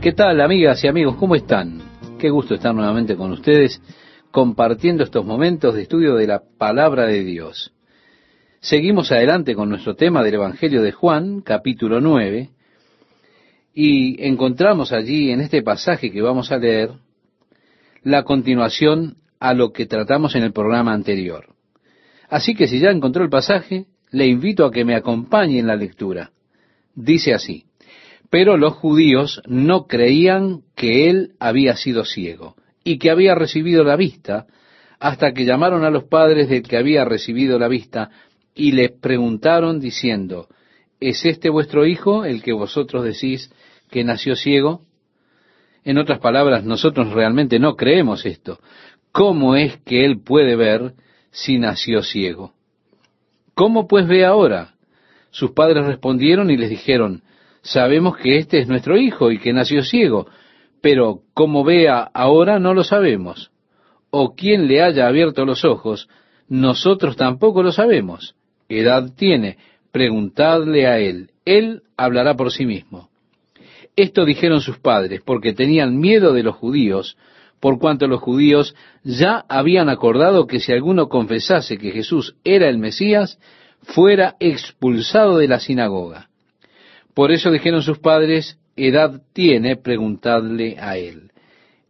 ¿Qué tal, amigas y amigos? ¿Cómo están? Qué gusto estar nuevamente con ustedes compartiendo estos momentos de estudio de la palabra de Dios. Seguimos adelante con nuestro tema del Evangelio de Juan, capítulo 9, y encontramos allí en este pasaje que vamos a leer la continuación a lo que tratamos en el programa anterior. Así que si ya encontró el pasaje, le invito a que me acompañe en la lectura. Dice así, pero los judíos no creían que él había sido ciego y que había recibido la vista, hasta que llamaron a los padres del que había recibido la vista y le preguntaron diciendo, ¿es este vuestro hijo el que vosotros decís que nació ciego? En otras palabras, nosotros realmente no creemos esto. ¿Cómo es que él puede ver si nació ciego? ¿Cómo pues ve ahora? Sus padres respondieron y les dijeron, sabemos que este es nuestro hijo y que nació ciego, pero cómo vea ahora no lo sabemos. O quién le haya abierto los ojos, nosotros tampoco lo sabemos. Edad tiene, preguntadle a él, él hablará por sí mismo. Esto dijeron sus padres, porque tenían miedo de los judíos, por cuanto los judíos ya habían acordado que si alguno confesase que Jesús era el Mesías, fuera expulsado de la sinagoga. Por eso dijeron sus padres, edad tiene, preguntadle a él.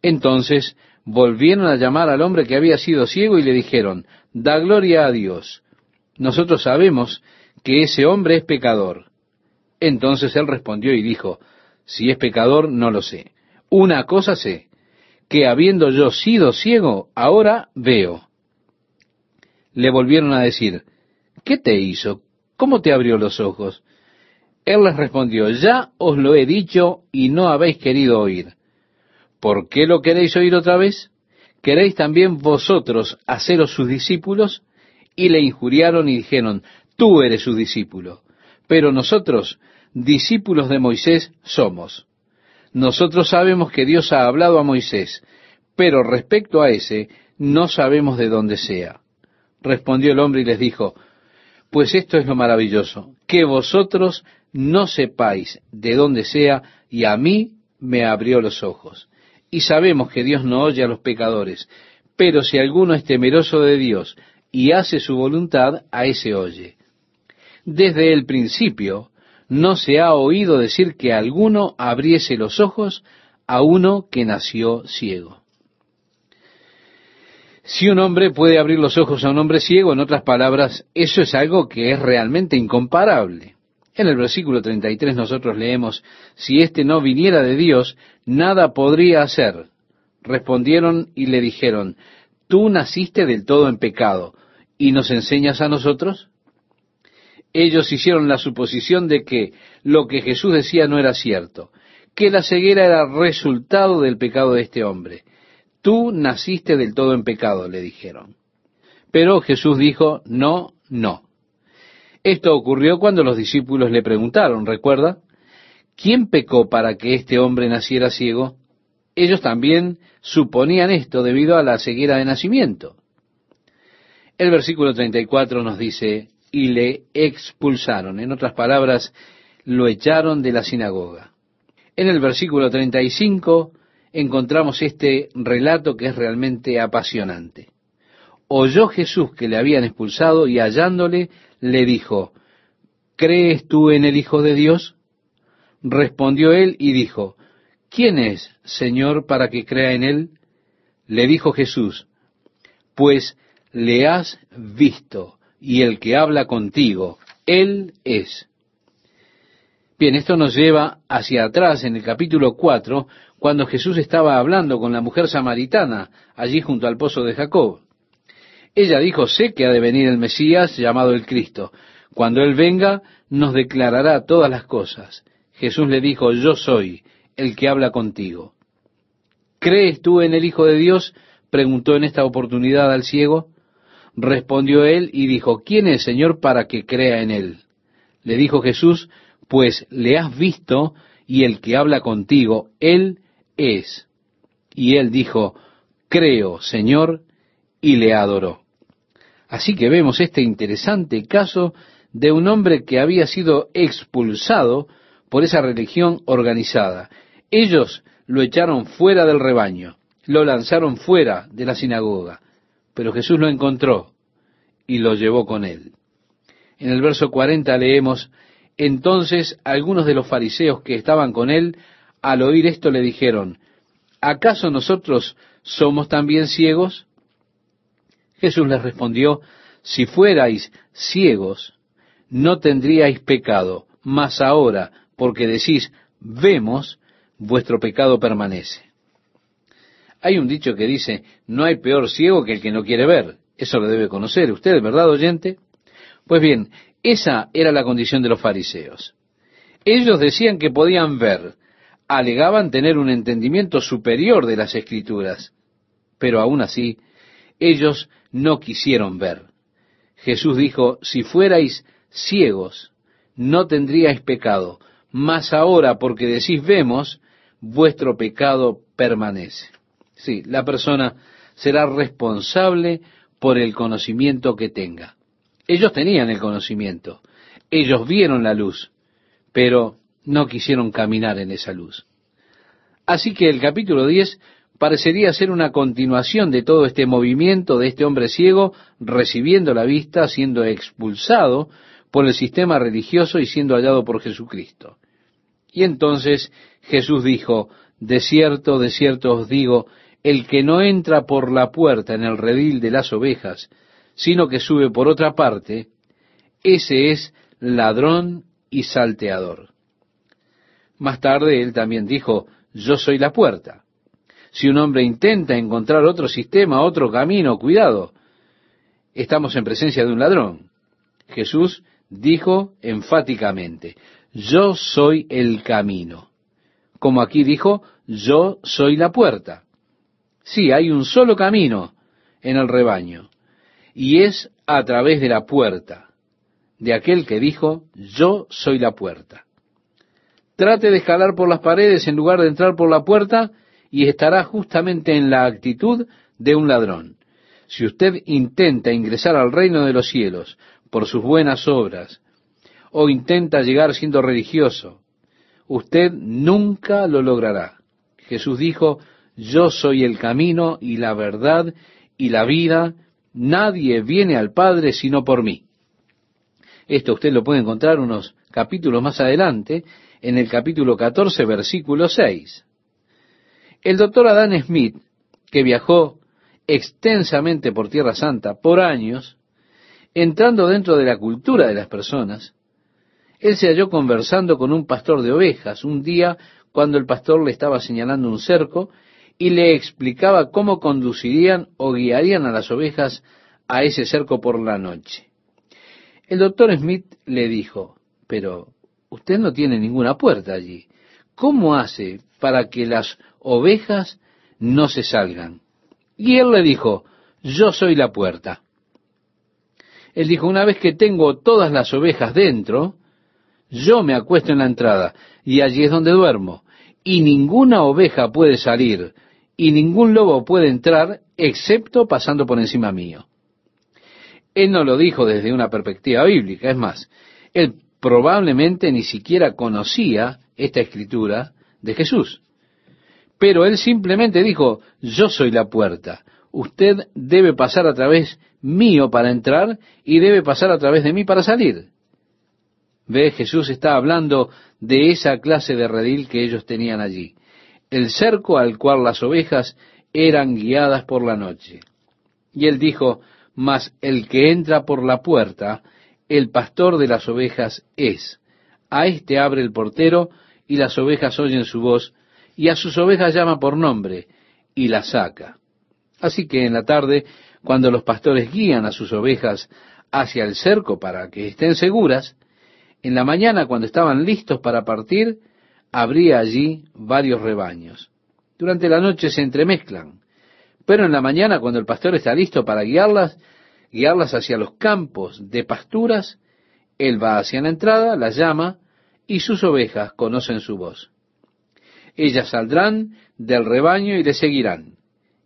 Entonces volvieron a llamar al hombre que había sido ciego y le dijeron, da gloria a Dios. Nosotros sabemos que ese hombre es pecador. Entonces él respondió y dijo, si es pecador, no lo sé. Una cosa sé, que habiendo yo sido ciego, ahora veo. Le volvieron a decir, ¿qué te hizo? ¿Cómo te abrió los ojos? Él les respondió, ya os lo he dicho y no habéis querido oír. ¿Por qué lo queréis oír otra vez? ¿Queréis también vosotros haceros sus discípulos? Y le injuriaron y dijeron, tú eres su discípulo. Pero nosotros, discípulos de Moisés, somos. Nosotros sabemos que Dios ha hablado a Moisés, pero respecto a ese, no sabemos de dónde sea. Respondió el hombre y les dijo, pues esto es lo maravilloso, que vosotros no sepáis de dónde sea, y a mí me abrió los ojos. Y sabemos que Dios no oye a los pecadores, pero si alguno es temeroso de Dios y hace su voluntad, a ese oye. Desde el principio no se ha oído decir que alguno abriese los ojos a uno que nació ciego. Si un hombre puede abrir los ojos a un hombre ciego, en otras palabras, eso es algo que es realmente incomparable. En el versículo 33 nosotros leemos, si éste no viniera de Dios, nada podría hacer. Respondieron y le dijeron, tú naciste del todo en pecado, ¿y nos enseñas a nosotros? Ellos hicieron la suposición de que lo que Jesús decía no era cierto, que la ceguera era resultado del pecado de este hombre. Tú naciste del todo en pecado, le dijeron. Pero Jesús dijo, no, no. Esto ocurrió cuando los discípulos le preguntaron, ¿recuerda? ¿Quién pecó para que este hombre naciera ciego? Ellos también suponían esto debido a la ceguera de nacimiento. El versículo 34 nos dice, y le expulsaron. En otras palabras, lo echaron de la sinagoga. En el versículo 35 encontramos este relato que es realmente apasionante. Oyó Jesús que le habían expulsado y hallándole le dijo, ¿crees tú en el Hijo de Dios? Respondió él y dijo, ¿quién es, Señor, para que crea en él? Le dijo Jesús, pues le has visto, y el que habla contigo, él es. Bien, esto nos lleva hacia atrás en el capítulo 4, cuando Jesús estaba hablando con la mujer samaritana allí junto al pozo de Jacob. Ella dijo, sé que ha de venir el Mesías llamado el Cristo. Cuando Él venga, nos declarará todas las cosas. Jesús le dijo, yo soy el que habla contigo. ¿Crees tú en el Hijo de Dios? preguntó en esta oportunidad al ciego. Respondió él y dijo, ¿quién es, Señor, para que crea en él? Le dijo Jesús, pues le has visto y el que habla contigo, él es. Y él dijo, creo, Señor, y le adoró. Así que vemos este interesante caso de un hombre que había sido expulsado por esa religión organizada. Ellos lo echaron fuera del rebaño, lo lanzaron fuera de la sinagoga, pero Jesús lo encontró y lo llevó con él. En el verso 40 leemos, entonces algunos de los fariseos que estaban con él, al oír esto le dijeron, ¿acaso nosotros somos también ciegos? Jesús les respondió, si fuerais ciegos, no tendríais pecado, mas ahora, porque decís, vemos, vuestro pecado permanece. Hay un dicho que dice, no hay peor ciego que el que no quiere ver. Eso lo debe conocer usted, ¿verdad, oyente? Pues bien, esa era la condición de los fariseos. Ellos decían que podían ver, alegaban tener un entendimiento superior de las escrituras, pero aún así, ellos no quisieron ver. Jesús dijo, si fuerais ciegos, no tendríais pecado, mas ahora porque decís vemos, vuestro pecado permanece. Sí, la persona será responsable por el conocimiento que tenga. Ellos tenían el conocimiento, ellos vieron la luz, pero no quisieron caminar en esa luz. Así que el capítulo 10 parecería ser una continuación de todo este movimiento de este hombre ciego recibiendo la vista, siendo expulsado por el sistema religioso y siendo hallado por Jesucristo. Y entonces Jesús dijo, de cierto, de cierto os digo, el que no entra por la puerta en el redil de las ovejas, sino que sube por otra parte, ese es ladrón y salteador. Más tarde él también dijo, yo soy la puerta. Si un hombre intenta encontrar otro sistema, otro camino, cuidado, estamos en presencia de un ladrón. Jesús dijo enfáticamente, yo soy el camino. Como aquí dijo, yo soy la puerta. Sí, hay un solo camino en el rebaño, y es a través de la puerta, de aquel que dijo, yo soy la puerta. Trate de escalar por las paredes en lugar de entrar por la puerta y estará justamente en la actitud de un ladrón. Si usted intenta ingresar al reino de los cielos por sus buenas obras, o intenta llegar siendo religioso, usted nunca lo logrará. Jesús dijo, yo soy el camino y la verdad y la vida, nadie viene al Padre sino por mí. Esto usted lo puede encontrar unos capítulos más adelante, en el capítulo 14, versículo 6. El doctor Adam Smith, que viajó extensamente por Tierra Santa por años, entrando dentro de la cultura de las personas, él se halló conversando con un pastor de ovejas un día cuando el pastor le estaba señalando un cerco y le explicaba cómo conducirían o guiarían a las ovejas a ese cerco por la noche. El doctor Smith le dijo, pero usted no tiene ninguna puerta allí. ¿Cómo hace para que las ovejas no se salgan? Y él le dijo, yo soy la puerta. Él dijo, una vez que tengo todas las ovejas dentro, yo me acuesto en la entrada y allí es donde duermo. Y ninguna oveja puede salir y ningún lobo puede entrar excepto pasando por encima mío. Él no lo dijo desde una perspectiva bíblica, es más, él probablemente ni siquiera conocía esta escritura de Jesús. Pero él simplemente dijo, yo soy la puerta, usted debe pasar a través mío para entrar y debe pasar a través de mí para salir. Ve, Jesús está hablando de esa clase de redil que ellos tenían allí, el cerco al cual las ovejas eran guiadas por la noche. Y él dijo, mas el que entra por la puerta, el pastor de las ovejas es. A éste abre el portero, y las ovejas oyen su voz, y a sus ovejas llama por nombre, y las saca. Así que en la tarde, cuando los pastores guían a sus ovejas hacia el cerco para que estén seguras, en la mañana, cuando estaban listos para partir, habría allí varios rebaños. Durante la noche se entremezclan, pero en la mañana, cuando el pastor está listo para guiarlas, guiarlas hacia los campos de pasturas, él va hacia la entrada, las llama, y sus ovejas conocen su voz. Ellas saldrán del rebaño y le seguirán.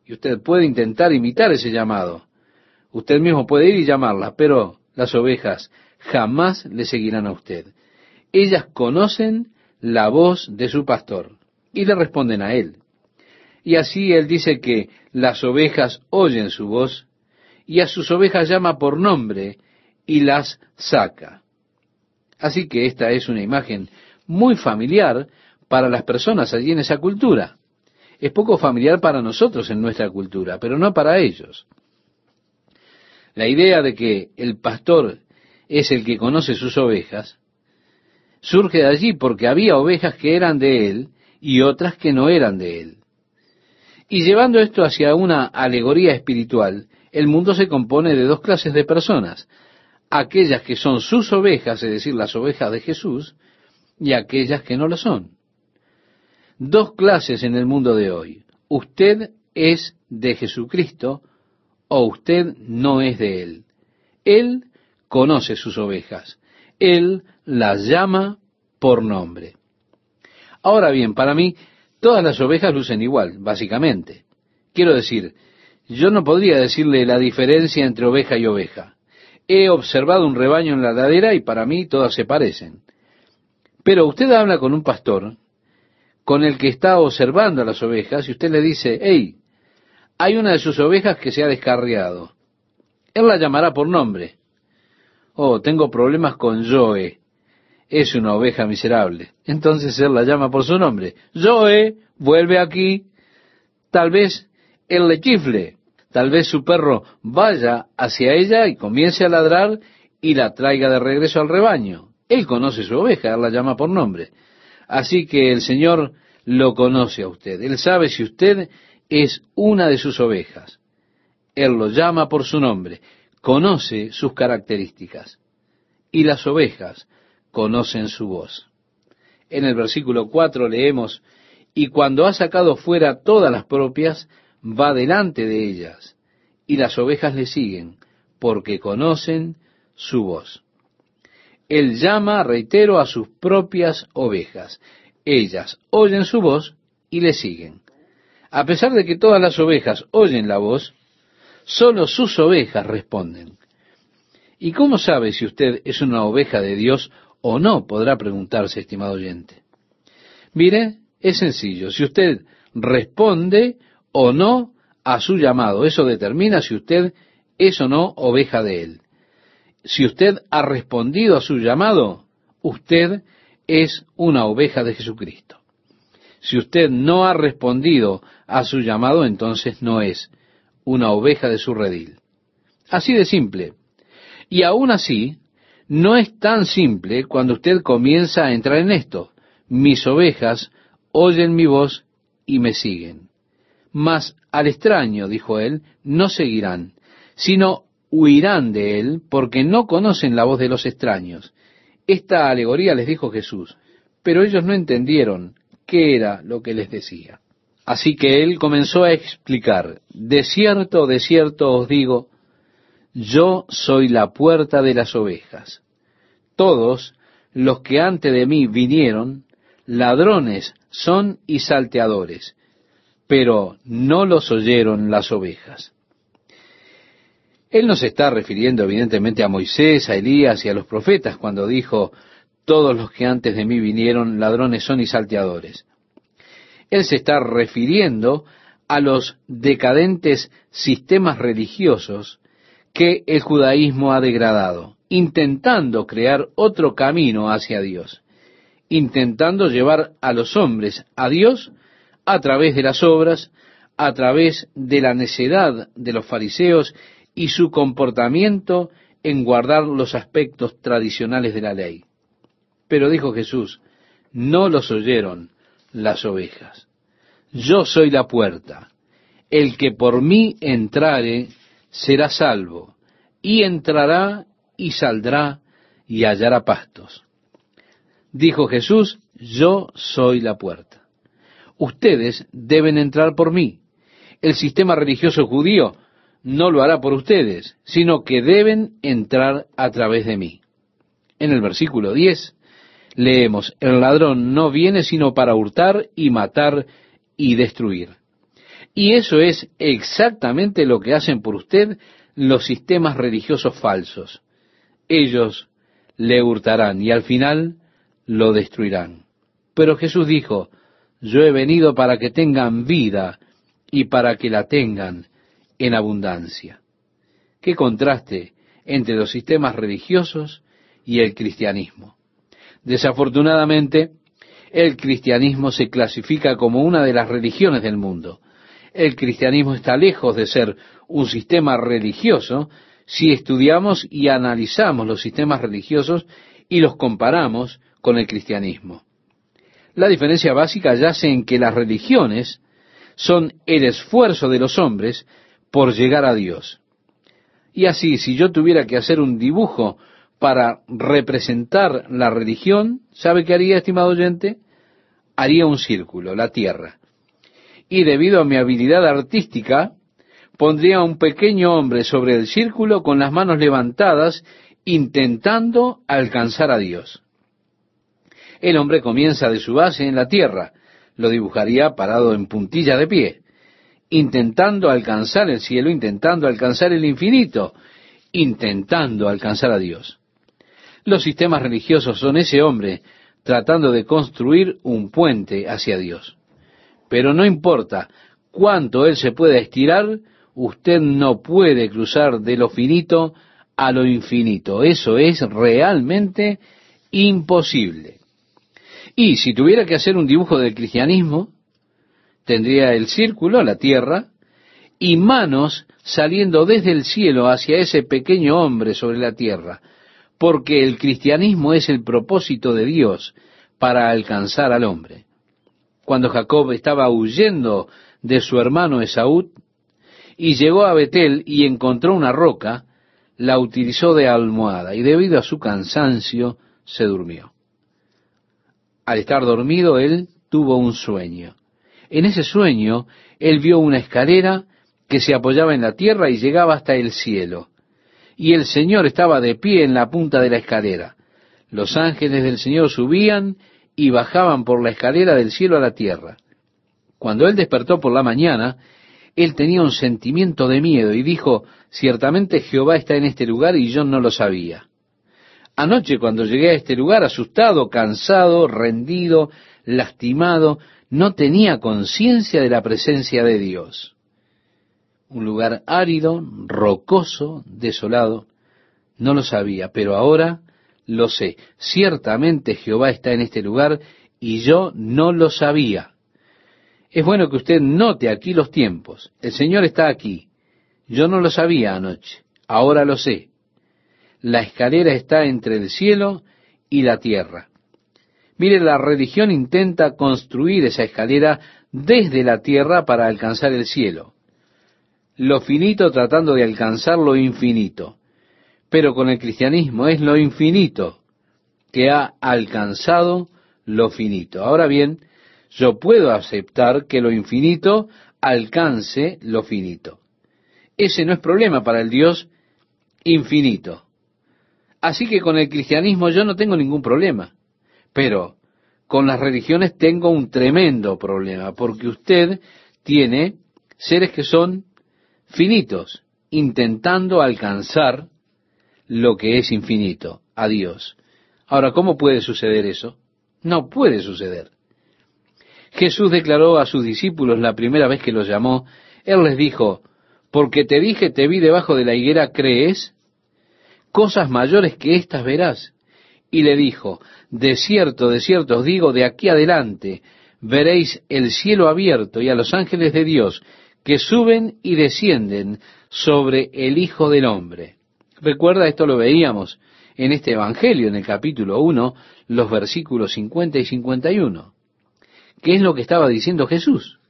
Y usted puede intentar imitar ese llamado. Usted mismo puede ir y llamarlas, pero las ovejas jamás le seguirán a usted. Ellas conocen la voz de su pastor. y le responden a él. Y así él dice que las ovejas oyen su voz y a sus ovejas llama por nombre y las saca. Así que esta es una imagen muy familiar para las personas allí en esa cultura. Es poco familiar para nosotros en nuestra cultura, pero no para ellos. La idea de que el pastor es el que conoce sus ovejas surge de allí porque había ovejas que eran de él y otras que no eran de él. Y llevando esto hacia una alegoría espiritual, el mundo se compone de dos clases de personas, aquellas que son sus ovejas, es decir, las ovejas de Jesús, y aquellas que no lo son. Dos clases en el mundo de hoy. Usted es de Jesucristo o usted no es de Él. Él conoce sus ovejas. Él las llama por nombre. Ahora bien, para mí, todas las ovejas lucen igual, básicamente. Quiero decir, yo no podría decirle la diferencia entre oveja y oveja. He observado un rebaño en la ladera y para mí todas se parecen. Pero usted habla con un pastor, con el que está observando a las ovejas, y usted le dice, hey, hay una de sus ovejas que se ha descarriado. Él la llamará por nombre. Oh, tengo problemas con Joe es una oveja miserable. Entonces él la llama por su nombre. Zoe, vuelve aquí. Tal vez él le chifle. Tal vez su perro vaya hacia ella y comience a ladrar y la traiga de regreso al rebaño. Él conoce su oveja, él la llama por nombre. Así que el Señor lo conoce a usted. Él sabe si usted es una de sus ovejas. Él lo llama por su nombre. Conoce sus características. Y las ovejas conocen su voz. En el versículo 4 leemos, y cuando ha sacado fuera todas las propias, va delante de ellas, y las ovejas le siguen, porque conocen su voz. Él llama, reitero, a sus propias ovejas. Ellas oyen su voz y le siguen. A pesar de que todas las ovejas oyen la voz, solo sus ovejas responden. ¿Y cómo sabe si usted es una oveja de Dios o no, podrá preguntarse, estimado oyente. Mire, es sencillo. Si usted responde o no a su llamado, eso determina si usted es o no oveja de él. Si usted ha respondido a su llamado, usted es una oveja de Jesucristo. Si usted no ha respondido a su llamado, entonces no es una oveja de su redil. Así de simple. Y aún así, no es tan simple cuando usted comienza a entrar en esto. Mis ovejas oyen mi voz y me siguen. Mas al extraño, dijo él, no seguirán, sino huirán de él porque no conocen la voz de los extraños. Esta alegoría les dijo Jesús, pero ellos no entendieron qué era lo que les decía. Así que él comenzó a explicar, de cierto, de cierto os digo, yo soy la puerta de las ovejas todos los que antes de mí vinieron, ladrones son y salteadores, pero no los oyeron las ovejas. Él no se está refiriendo evidentemente a Moisés, a Elías y a los profetas cuando dijo, todos los que antes de mí vinieron, ladrones son y salteadores. Él se está refiriendo a los decadentes sistemas religiosos que el judaísmo ha degradado intentando crear otro camino hacia Dios, intentando llevar a los hombres a Dios a través de las obras, a través de la necedad de los fariseos y su comportamiento en guardar los aspectos tradicionales de la ley. Pero dijo Jesús, no los oyeron las ovejas. Yo soy la puerta. El que por mí entrare será salvo, y entrará y saldrá y hallará pastos. Dijo Jesús, yo soy la puerta. Ustedes deben entrar por mí. El sistema religioso judío no lo hará por ustedes, sino que deben entrar a través de mí. En el versículo 10 leemos, el ladrón no viene sino para hurtar y matar y destruir. Y eso es exactamente lo que hacen por usted los sistemas religiosos falsos ellos le hurtarán y al final lo destruirán. Pero Jesús dijo, yo he venido para que tengan vida y para que la tengan en abundancia. Qué contraste entre los sistemas religiosos y el cristianismo. Desafortunadamente, el cristianismo se clasifica como una de las religiones del mundo. El cristianismo está lejos de ser un sistema religioso si estudiamos y analizamos los sistemas religiosos y los comparamos con el cristianismo. La diferencia básica yace en que las religiones son el esfuerzo de los hombres por llegar a Dios. Y así, si yo tuviera que hacer un dibujo para representar la religión, ¿sabe qué haría, estimado oyente? Haría un círculo, la tierra. Y debido a mi habilidad artística, pondría a un pequeño hombre sobre el círculo con las manos levantadas, intentando alcanzar a Dios. El hombre comienza de su base en la tierra, lo dibujaría parado en puntilla de pie, intentando alcanzar el cielo, intentando alcanzar el infinito, intentando alcanzar a Dios. Los sistemas religiosos son ese hombre tratando de construir un puente hacia Dios. Pero no importa cuánto él se pueda estirar, usted no puede cruzar de lo finito a lo infinito. Eso es realmente imposible. Y si tuviera que hacer un dibujo del cristianismo, tendría el círculo, la tierra, y manos saliendo desde el cielo hacia ese pequeño hombre sobre la tierra, porque el cristianismo es el propósito de Dios para alcanzar al hombre. Cuando Jacob estaba huyendo de su hermano Esaú y llegó a Betel y encontró una roca, la utilizó de almohada y debido a su cansancio se durmió. Al estar dormido él tuvo un sueño. En ese sueño él vio una escalera que se apoyaba en la tierra y llegaba hasta el cielo. Y el Señor estaba de pie en la punta de la escalera. Los ángeles del Señor subían y bajaban por la escalera del cielo a la tierra. Cuando él despertó por la mañana, él tenía un sentimiento de miedo y dijo, ciertamente Jehová está en este lugar y yo no lo sabía. Anoche cuando llegué a este lugar, asustado, cansado, rendido, lastimado, no tenía conciencia de la presencia de Dios. Un lugar árido, rocoso, desolado, no lo sabía, pero ahora lo sé. Ciertamente Jehová está en este lugar y yo no lo sabía. Es bueno que usted note aquí los tiempos. El Señor está aquí. Yo no lo sabía anoche. Ahora lo sé. La escalera está entre el cielo y la tierra. Mire, la religión intenta construir esa escalera desde la tierra para alcanzar el cielo. Lo finito tratando de alcanzar lo infinito. Pero con el cristianismo es lo infinito que ha alcanzado lo finito. Ahora bien, yo puedo aceptar que lo infinito alcance lo finito. Ese no es problema para el Dios infinito. Así que con el cristianismo yo no tengo ningún problema. Pero con las religiones tengo un tremendo problema, porque usted tiene seres que son finitos, intentando alcanzar lo que es infinito, a Dios. Ahora, ¿cómo puede suceder eso? No puede suceder. Jesús declaró a sus discípulos la primera vez que los llamó, Él les dijo, porque te dije, te vi debajo de la higuera, ¿crees? Cosas mayores que estas verás. Y le dijo, de cierto, de cierto os digo, de aquí adelante veréis el cielo abierto y a los ángeles de Dios que suben y descienden sobre el Hijo del Hombre. Recuerda, esto lo veíamos en este Evangelio, en el capítulo 1, los versículos 50 y 51. ¿Qué es lo que estaba diciendo Jesús?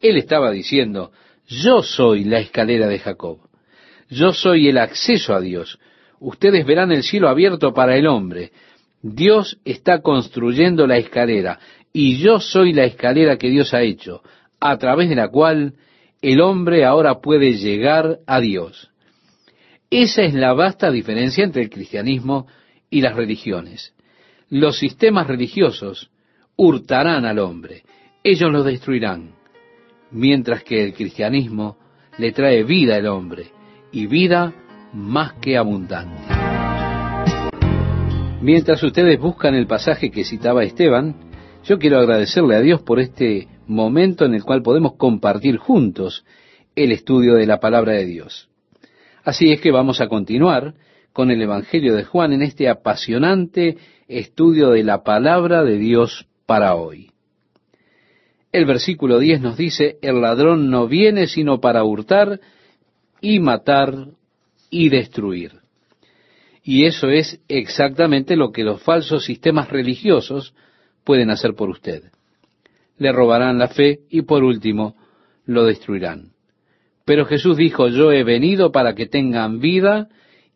Él estaba diciendo, yo soy la escalera de Jacob, yo soy el acceso a Dios, ustedes verán el cielo abierto para el hombre, Dios está construyendo la escalera y yo soy la escalera que Dios ha hecho, a través de la cual el hombre ahora puede llegar a Dios. Esa es la vasta diferencia entre el cristianismo y las religiones. Los sistemas religiosos hurtarán al hombre, ellos lo destruirán, mientras que el cristianismo le trae vida al hombre, y vida más que abundante. Mientras ustedes buscan el pasaje que citaba Esteban, Yo quiero agradecerle a Dios por este momento en el cual podemos compartir juntos el estudio de la palabra de Dios. Así es que vamos a continuar con el Evangelio de Juan en este apasionante estudio de la palabra de Dios para hoy. El versículo 10 nos dice, el ladrón no viene sino para hurtar y matar y destruir. Y eso es exactamente lo que los falsos sistemas religiosos pueden hacer por usted. Le robarán la fe y por último lo destruirán. Pero Jesús dijo, yo he venido para que tengan vida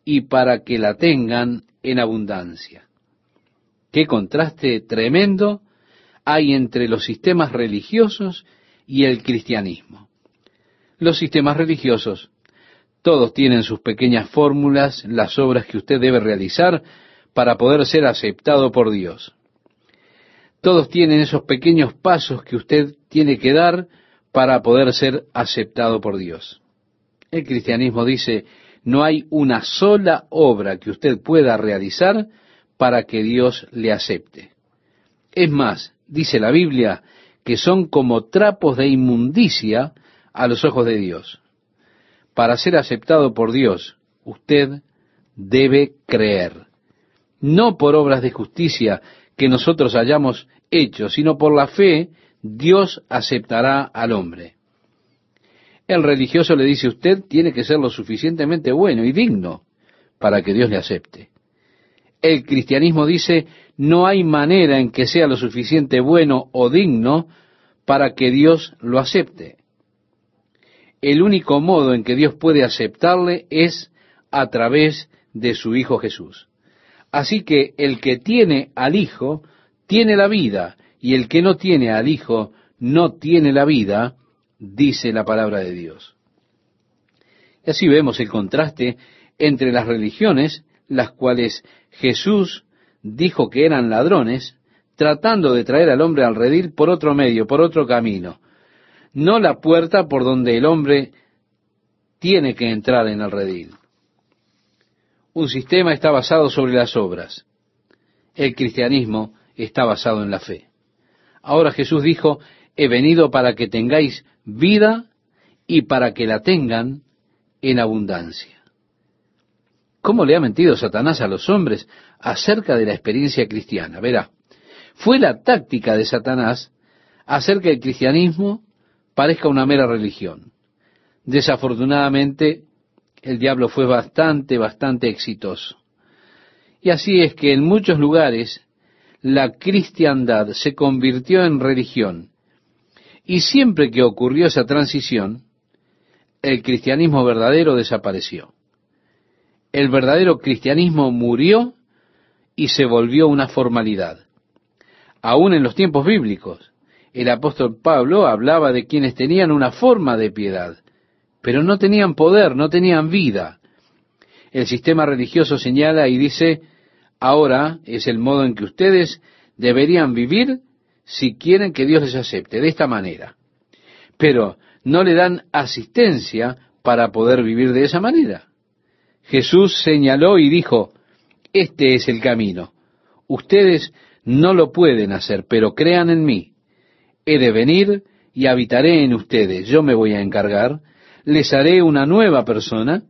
y para que la tengan en abundancia. Qué contraste tremendo hay entre los sistemas religiosos y el cristianismo. Los sistemas religiosos, todos tienen sus pequeñas fórmulas, las obras que usted debe realizar para poder ser aceptado por Dios. Todos tienen esos pequeños pasos que usted tiene que dar para poder ser aceptado por Dios. El cristianismo dice, no hay una sola obra que usted pueda realizar para que Dios le acepte. Es más, dice la Biblia, que son como trapos de inmundicia a los ojos de Dios. Para ser aceptado por Dios, usted debe creer, no por obras de justicia que nosotros hayamos hecho, sino por la fe, Dios aceptará al hombre. El religioso le dice, usted tiene que ser lo suficientemente bueno y digno para que Dios le acepte. El cristianismo dice, no hay manera en que sea lo suficiente bueno o digno para que Dios lo acepte. El único modo en que Dios puede aceptarle es a través de su Hijo Jesús. Así que el que tiene al Hijo tiene la vida, y el que no tiene al Hijo no tiene la vida, dice la palabra de Dios. Y así vemos el contraste entre las religiones, las cuales Jesús dijo que eran ladrones, tratando de traer al hombre al redil por otro medio, por otro camino, no la puerta por donde el hombre tiene que entrar en el redil. Un sistema está basado sobre las obras. El cristianismo está basado en la fe. Ahora Jesús dijo, he venido para que tengáis vida y para que la tengan en abundancia. ¿Cómo le ha mentido Satanás a los hombres acerca de la experiencia cristiana? Verá, fue la táctica de Satanás hacer que el cristianismo parezca una mera religión. Desafortunadamente, el diablo fue bastante, bastante exitoso. Y así es que en muchos lugares la cristiandad se convirtió en religión. Y siempre que ocurrió esa transición, el cristianismo verdadero desapareció. El verdadero cristianismo murió y se volvió una formalidad. Aún en los tiempos bíblicos, el apóstol Pablo hablaba de quienes tenían una forma de piedad, pero no tenían poder, no tenían vida. El sistema religioso señala y dice, ahora es el modo en que ustedes deberían vivir si quieren que Dios les acepte, de esta manera. Pero no le dan asistencia para poder vivir de esa manera. Jesús señaló y dijo, este es el camino. Ustedes no lo pueden hacer, pero crean en mí. He de venir y habitaré en ustedes. Yo me voy a encargar les haré una nueva persona,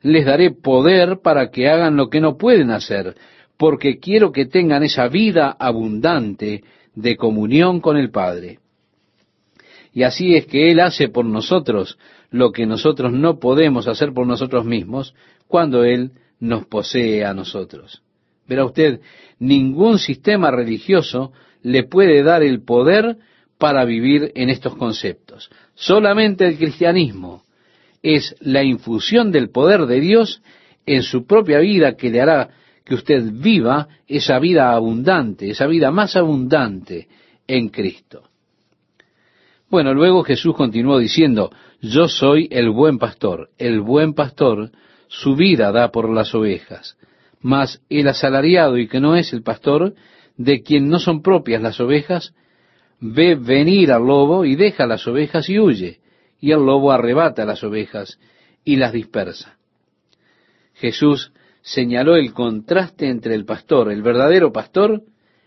les daré poder para que hagan lo que no pueden hacer, porque quiero que tengan esa vida abundante de comunión con el Padre. Y así es que Él hace por nosotros lo que nosotros no podemos hacer por nosotros mismos cuando Él nos posee a nosotros. Verá usted, ningún sistema religioso le puede dar el poder para vivir en estos conceptos. Solamente el cristianismo es la infusión del poder de Dios en su propia vida que le hará que usted viva esa vida abundante, esa vida más abundante en Cristo. Bueno, luego Jesús continuó diciendo, yo soy el buen pastor, el buen pastor su vida da por las ovejas, mas el asalariado y que no es el pastor, de quien no son propias las ovejas, ve venir al lobo y deja las ovejas y huye y el lobo arrebata las ovejas y las dispersa. Jesús señaló el contraste entre el pastor, el verdadero pastor,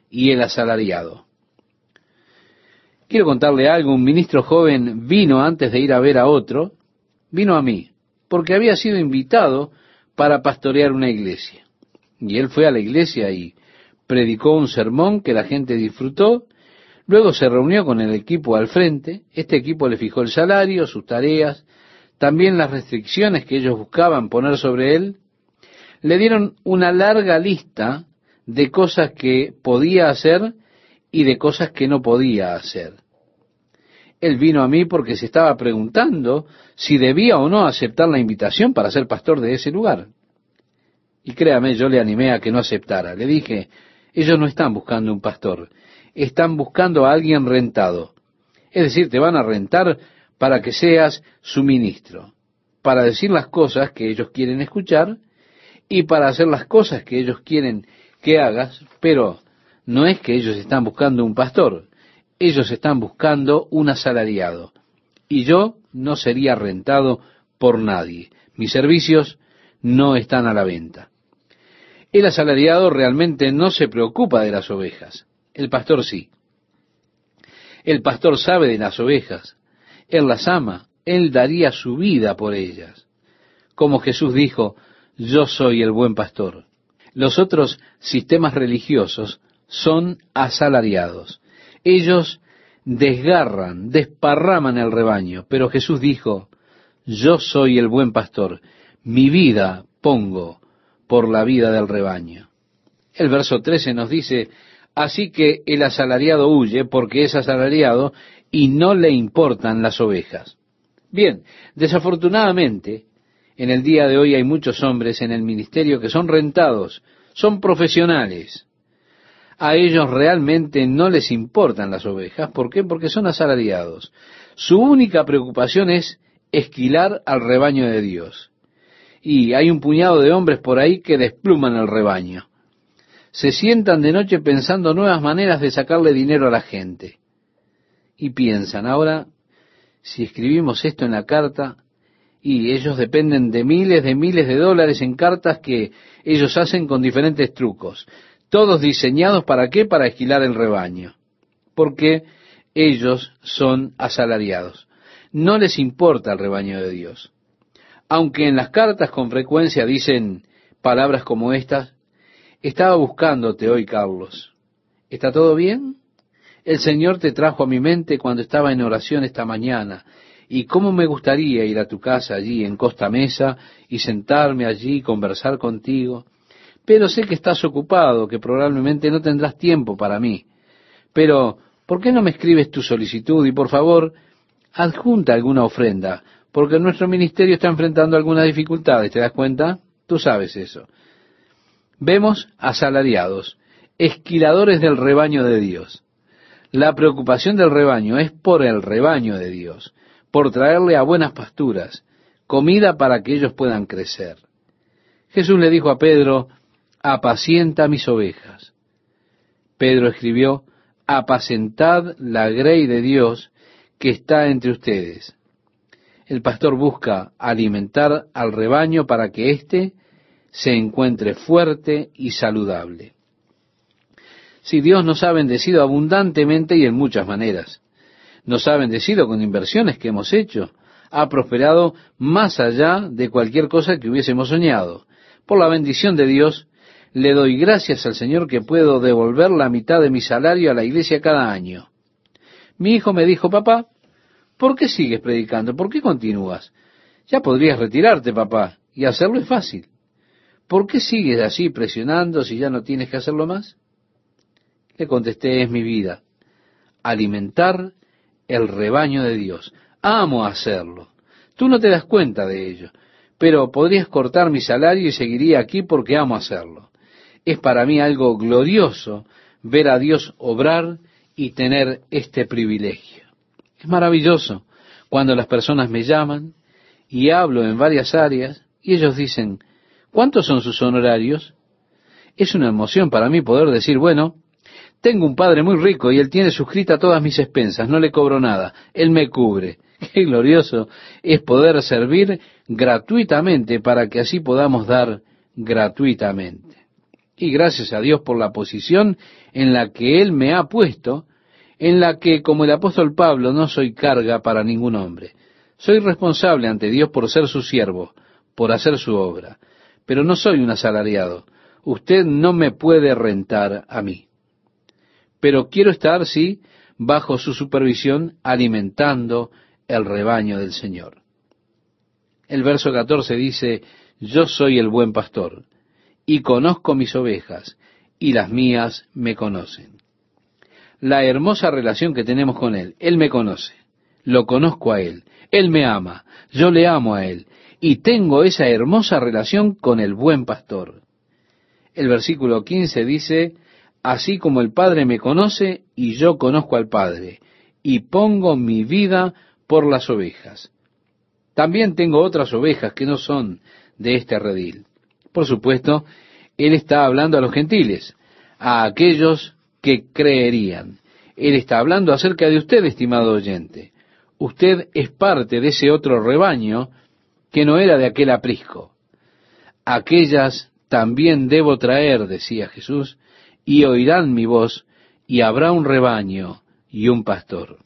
y el asalariado. Quiero contarle algo, un ministro joven vino antes de ir a ver a otro, vino a mí, porque había sido invitado para pastorear una iglesia. Y él fue a la iglesia y predicó un sermón que la gente disfrutó, luego se reunió con el equipo al frente, este equipo le fijó el salario, sus tareas, también las restricciones que ellos buscaban poner sobre él, le dieron una larga lista de cosas que podía hacer y de cosas que no podía hacer. Él vino a mí porque se estaba preguntando si debía o no aceptar la invitación para ser pastor de ese lugar. Y créame, yo le animé a que no aceptara. Le dije, ellos no están buscando un pastor, están buscando a alguien rentado. Es decir, te van a rentar para que seas su ministro, para decir las cosas que ellos quieren escuchar y para hacer las cosas que ellos quieren que hagas, pero no es que ellos están buscando un pastor, ellos están buscando un asalariado. Y yo no sería rentado por nadie. Mis servicios no están a la venta. El asalariado realmente no se preocupa de las ovejas. El pastor sí. El pastor sabe de las ovejas. Él las ama. Él daría su vida por ellas. Como Jesús dijo, yo soy el buen pastor. Los otros sistemas religiosos son asalariados. Ellos desgarran, desparraman el rebaño, pero Jesús dijo, yo soy el buen pastor, mi vida pongo por la vida del rebaño. El verso 13 nos dice, así que el asalariado huye porque es asalariado y no le importan las ovejas. Bien, desafortunadamente, en el día de hoy hay muchos hombres en el ministerio que son rentados, son profesionales. A ellos realmente no les importan las ovejas. ¿Por qué? Porque son asalariados. Su única preocupación es esquilar al rebaño de Dios y hay un puñado de hombres por ahí que despluman el rebaño. Se sientan de noche pensando nuevas maneras de sacarle dinero a la gente. Y piensan, ahora, si escribimos esto en la carta, y ellos dependen de miles de miles de dólares en cartas que ellos hacen con diferentes trucos, todos diseñados para qué? Para esquilar el rebaño, porque ellos son asalariados. No les importa el rebaño de Dios. Aunque en las cartas con frecuencia dicen palabras como estas, estaba buscándote hoy, Carlos. ¿Está todo bien? El Señor te trajo a mi mente cuando estaba en oración esta mañana. Y cómo me gustaría ir a tu casa allí en Costa Mesa y sentarme allí conversar contigo. Pero sé que estás ocupado, que probablemente no tendrás tiempo para mí. Pero, ¿por qué no me escribes tu solicitud y por favor, adjunta alguna ofrenda? porque nuestro ministerio está enfrentando algunas dificultades, ¿te das cuenta? Tú sabes eso. Vemos asalariados, esquiladores del rebaño de Dios. La preocupación del rebaño es por el rebaño de Dios, por traerle a buenas pasturas, comida para que ellos puedan crecer. Jesús le dijo a Pedro, apacienta mis ovejas. Pedro escribió, apacentad la grey de Dios que está entre ustedes el pastor busca alimentar al rebaño para que éste se encuentre fuerte y saludable. Si Dios nos ha bendecido abundantemente y en muchas maneras, nos ha bendecido con inversiones que hemos hecho, ha prosperado más allá de cualquier cosa que hubiésemos soñado. Por la bendición de Dios, le doy gracias al Señor que puedo devolver la mitad de mi salario a la iglesia cada año. Mi hijo me dijo, papá, ¿Por qué sigues predicando? ¿Por qué continúas? Ya podrías retirarte, papá, y hacerlo es fácil. ¿Por qué sigues así presionando si ya no tienes que hacerlo más? Le contesté, es mi vida. Alimentar el rebaño de Dios. Amo hacerlo. Tú no te das cuenta de ello, pero podrías cortar mi salario y seguiría aquí porque amo hacerlo. Es para mí algo glorioso ver a Dios obrar y tener este privilegio. Es maravilloso cuando las personas me llaman y hablo en varias áreas y ellos dicen, ¿cuántos son sus honorarios? Es una emoción para mí poder decir, bueno, tengo un padre muy rico y él tiene suscrita todas mis expensas, no le cobro nada, él me cubre. Qué glorioso es poder servir gratuitamente para que así podamos dar gratuitamente. Y gracias a Dios por la posición en la que Él me ha puesto, en la que, como el apóstol Pablo, no soy carga para ningún hombre. Soy responsable ante Dios por ser su siervo, por hacer su obra, pero no soy un asalariado. Usted no me puede rentar a mí. Pero quiero estar, sí, bajo su supervisión, alimentando el rebaño del Señor. El verso 14 dice, yo soy el buen pastor, y conozco mis ovejas, y las mías me conocen. La hermosa relación que tenemos con Él, Él me conoce, lo conozco a Él, Él me ama, yo le amo a Él, y tengo esa hermosa relación con el buen pastor. El versículo 15 dice, así como el Padre me conoce y yo conozco al Padre, y pongo mi vida por las ovejas. También tengo otras ovejas que no son de este redil. Por supuesto, Él está hablando a los gentiles, a aquellos que creerían. Él está hablando acerca de usted, estimado oyente. Usted es parte de ese otro rebaño que no era de aquel aprisco. Aquellas también debo traer, decía Jesús, y oirán mi voz, y habrá un rebaño y un pastor.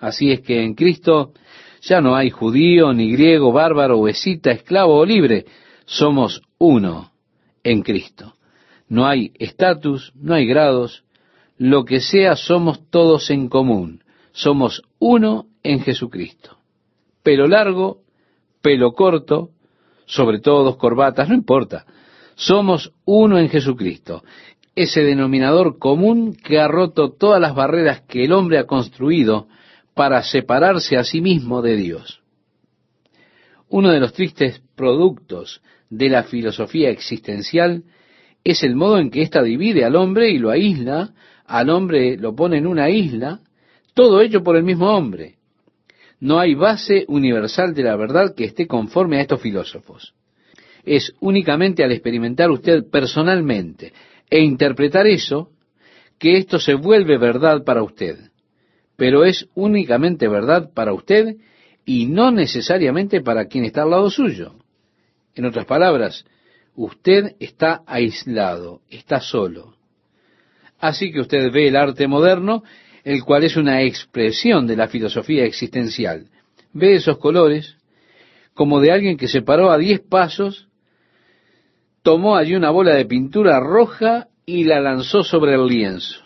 Así es que en Cristo ya no hay judío, ni griego, bárbaro, huesita, esclavo o libre. Somos uno en Cristo. No hay estatus, no hay grados. Lo que sea, somos todos en común. Somos uno en Jesucristo. Pelo largo, pelo corto, sobre todo dos corbatas, no importa. Somos uno en Jesucristo ese denominador común que ha roto todas las barreras que el hombre ha construido para separarse a sí mismo de Dios. Uno de los tristes productos de la filosofía existencial es el modo en que ésta divide al hombre y lo aísla, al hombre lo pone en una isla, todo hecho por el mismo hombre. No hay base universal de la verdad que esté conforme a estos filósofos. Es únicamente al experimentar usted personalmente e interpretar eso, que esto se vuelve verdad para usted. Pero es únicamente verdad para usted y no necesariamente para quien está al lado suyo. En otras palabras, usted está aislado, está solo. Así que usted ve el arte moderno, el cual es una expresión de la filosofía existencial. Ve esos colores como de alguien que se paró a diez pasos tomó allí una bola de pintura roja y la lanzó sobre el lienzo.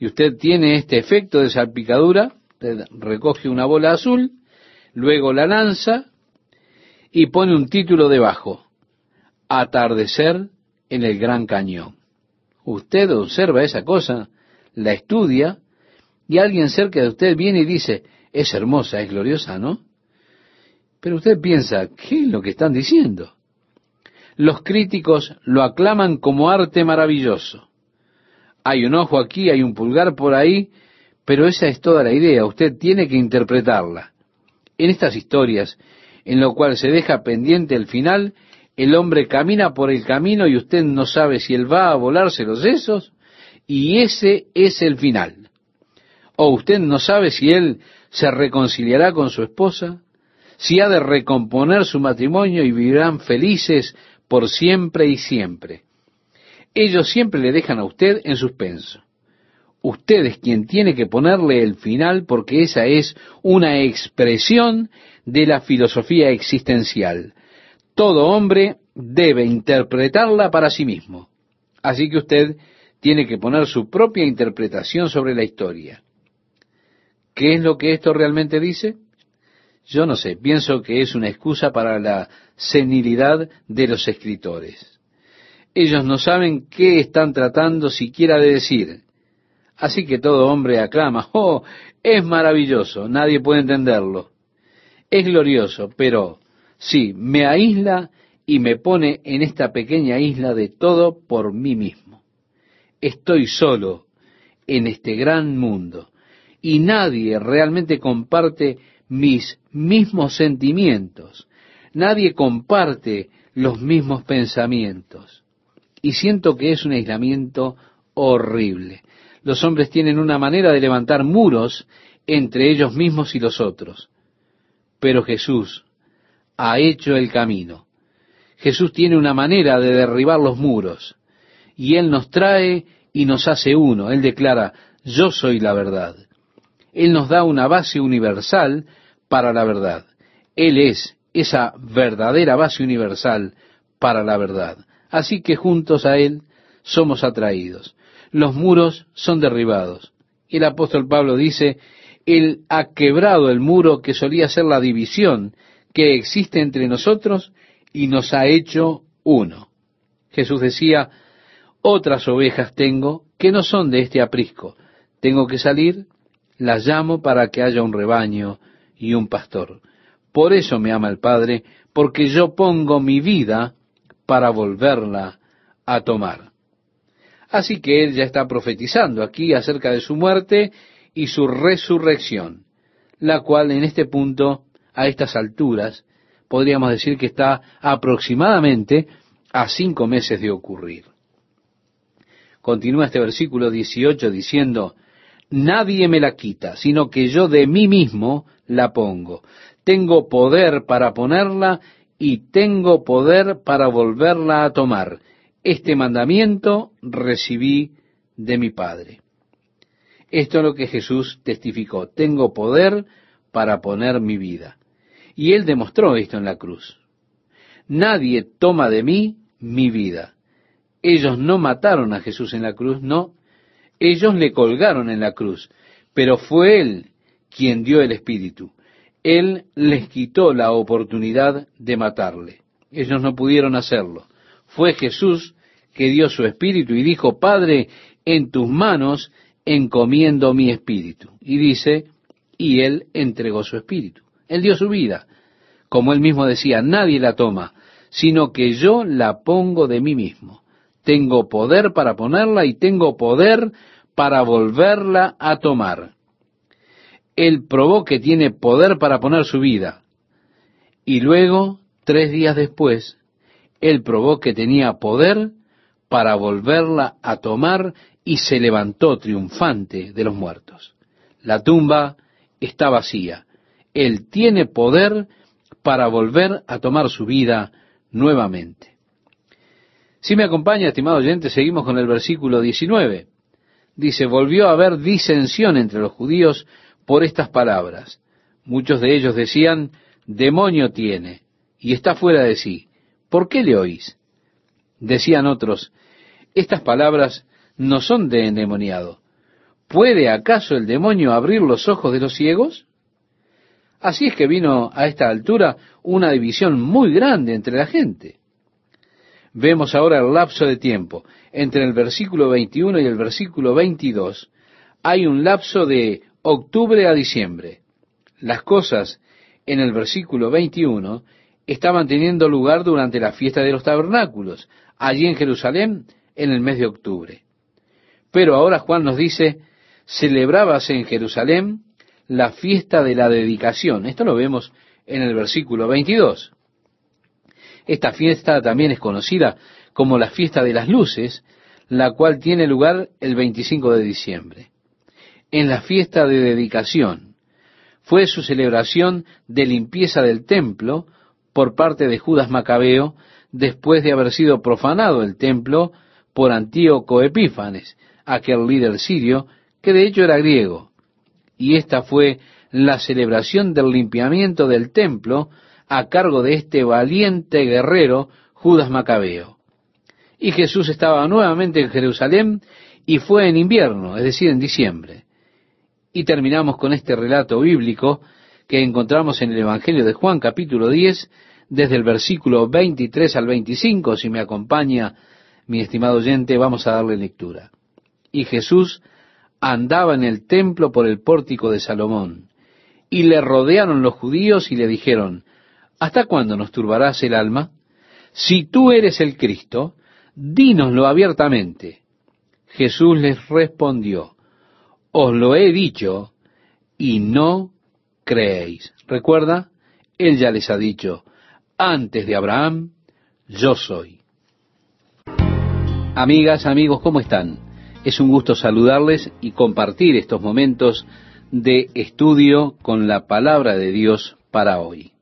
Y usted tiene este efecto de salpicadura, recoge una bola azul, luego la lanza y pone un título debajo, Atardecer en el Gran Cañón. Usted observa esa cosa, la estudia, y alguien cerca de usted viene y dice, es hermosa, es gloriosa, ¿no? Pero usted piensa, ¿qué es lo que están diciendo? los críticos lo aclaman como arte maravilloso. Hay un ojo aquí, hay un pulgar por ahí, pero esa es toda la idea, usted tiene que interpretarla. En estas historias, en lo cual se deja pendiente el final, el hombre camina por el camino y usted no sabe si él va a volarse los sesos, y ese es el final. O usted no sabe si él se reconciliará con su esposa, si ha de recomponer su matrimonio y vivirán felices por siempre y siempre. Ellos siempre le dejan a usted en suspenso. Usted es quien tiene que ponerle el final porque esa es una expresión de la filosofía existencial. Todo hombre debe interpretarla para sí mismo. Así que usted tiene que poner su propia interpretación sobre la historia. ¿Qué es lo que esto realmente dice? Yo no sé, pienso que es una excusa para la senilidad de los escritores. Ellos no saben qué están tratando siquiera de decir. Así que todo hombre aclama, oh, es maravilloso, nadie puede entenderlo. Es glorioso, pero sí, me aísla y me pone en esta pequeña isla de todo por mí mismo. Estoy solo en este gran mundo y nadie realmente comparte mis mismos sentimientos. Nadie comparte los mismos pensamientos. Y siento que es un aislamiento horrible. Los hombres tienen una manera de levantar muros entre ellos mismos y los otros. Pero Jesús ha hecho el camino. Jesús tiene una manera de derribar los muros. Y Él nos trae y nos hace uno. Él declara, yo soy la verdad. Él nos da una base universal para la verdad. Él es esa verdadera base universal para la verdad. Así que juntos a Él somos atraídos. Los muros son derribados. El apóstol Pablo dice, Él ha quebrado el muro que solía ser la división que existe entre nosotros y nos ha hecho uno. Jesús decía, otras ovejas tengo que no son de este aprisco. Tengo que salir, las llamo para que haya un rebaño y un pastor. Por eso me ama el Padre, porque yo pongo mi vida para volverla a tomar. Así que él ya está profetizando aquí acerca de su muerte y su resurrección, la cual en este punto, a estas alturas, podríamos decir que está aproximadamente a cinco meses de ocurrir. Continúa este versículo 18 diciendo, Nadie me la quita, sino que yo de mí mismo la pongo. Tengo poder para ponerla y tengo poder para volverla a tomar. Este mandamiento recibí de mi Padre. Esto es lo que Jesús testificó. Tengo poder para poner mi vida. Y él demostró esto en la cruz. Nadie toma de mí mi vida. Ellos no mataron a Jesús en la cruz, no. Ellos le colgaron en la cruz, pero fue él quien dio el Espíritu. Él les quitó la oportunidad de matarle. Ellos no pudieron hacerlo. Fue Jesús que dio su espíritu y dijo, Padre, en tus manos encomiendo mi espíritu. Y dice, y él entregó su espíritu. Él dio su vida. Como él mismo decía, nadie la toma, sino que yo la pongo de mí mismo. Tengo poder para ponerla y tengo poder para volverla a tomar él probó que tiene poder para poner su vida. Y luego, tres días después, él probó que tenía poder para volverla a tomar y se levantó triunfante de los muertos. La tumba está vacía. Él tiene poder para volver a tomar su vida nuevamente. Si me acompaña, estimado oyente, seguimos con el versículo 19. Dice, volvió a haber disensión entre los judíos por estas palabras. Muchos de ellos decían, demonio tiene, y está fuera de sí. ¿Por qué le oís? Decían otros, estas palabras no son de endemoniado. ¿Puede acaso el demonio abrir los ojos de los ciegos? Así es que vino a esta altura una división muy grande entre la gente. Vemos ahora el lapso de tiempo. Entre el versículo 21 y el versículo 22 hay un lapso de octubre a diciembre. Las cosas en el versículo 21 estaban teniendo lugar durante la fiesta de los tabernáculos, allí en Jerusalén, en el mes de octubre. Pero ahora Juan nos dice, celebrábase en Jerusalén la fiesta de la dedicación. Esto lo vemos en el versículo 22. Esta fiesta también es conocida como la fiesta de las luces, la cual tiene lugar el 25 de diciembre en la fiesta de dedicación. Fue su celebración de limpieza del templo por parte de Judas Macabeo después de haber sido profanado el templo por Antíoco Epífanes, aquel líder sirio que de hecho era griego. Y esta fue la celebración del limpiamiento del templo a cargo de este valiente guerrero Judas Macabeo. Y Jesús estaba nuevamente en Jerusalén y fue en invierno, es decir, en diciembre. Y terminamos con este relato bíblico que encontramos en el Evangelio de Juan capítulo 10, desde el versículo 23 al 25. Si me acompaña, mi estimado oyente, vamos a darle lectura. Y Jesús andaba en el templo por el pórtico de Salomón, y le rodearon los judíos y le dijeron, ¿Hasta cuándo nos turbarás el alma? Si tú eres el Cristo, dínoslo abiertamente. Jesús les respondió, os lo he dicho y no creéis. Recuerda, Él ya les ha dicho, antes de Abraham, yo soy. Amigas, amigos, ¿cómo están? Es un gusto saludarles y compartir estos momentos de estudio con la palabra de Dios para hoy.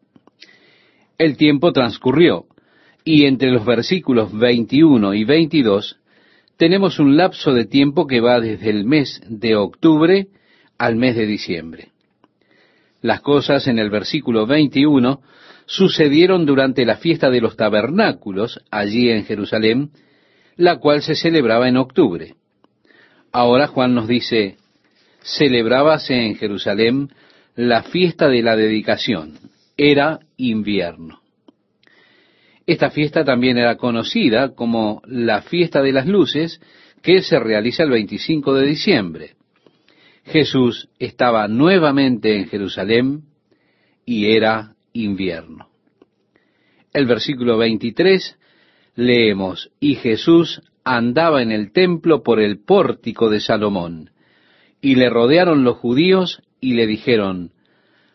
El tiempo transcurrió y entre los versículos 21 y 22 tenemos un lapso de tiempo que va desde el mes de octubre al mes de diciembre. Las cosas en el versículo 21 sucedieron durante la fiesta de los tabernáculos allí en Jerusalén, la cual se celebraba en octubre. Ahora Juan nos dice, celebrábase en Jerusalén la fiesta de la dedicación. Era invierno. Esta fiesta también era conocida como la fiesta de las luces, que se realiza el 25 de diciembre. Jesús estaba nuevamente en Jerusalén y era invierno. El versículo 23 leemos, y Jesús andaba en el templo por el pórtico de Salomón, y le rodearon los judíos y le dijeron,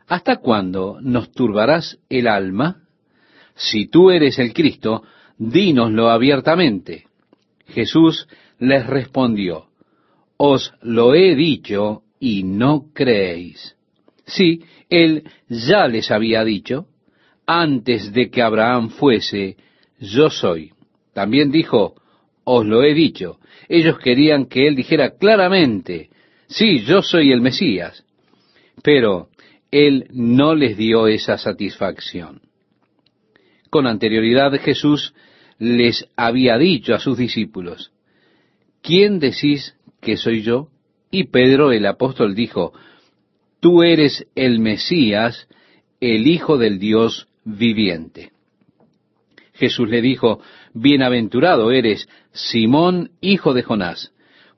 ¿Hasta cuándo nos turbarás el alma? Si tú eres el Cristo, dínoslo abiertamente. Jesús les respondió, Os lo he dicho y no creéis. Sí, él ya les había dicho, antes de que Abraham fuese, yo soy. También dijo, os lo he dicho. Ellos querían que él dijera claramente, sí, yo soy el Mesías. Pero él no les dio esa satisfacción. Con anterioridad Jesús les había dicho a sus discípulos, ¿quién decís que soy yo? Y Pedro el apóstol dijo, tú eres el Mesías, el Hijo del Dios viviente. Jesús le dijo, Bienaventurado eres, Simón, hijo de Jonás,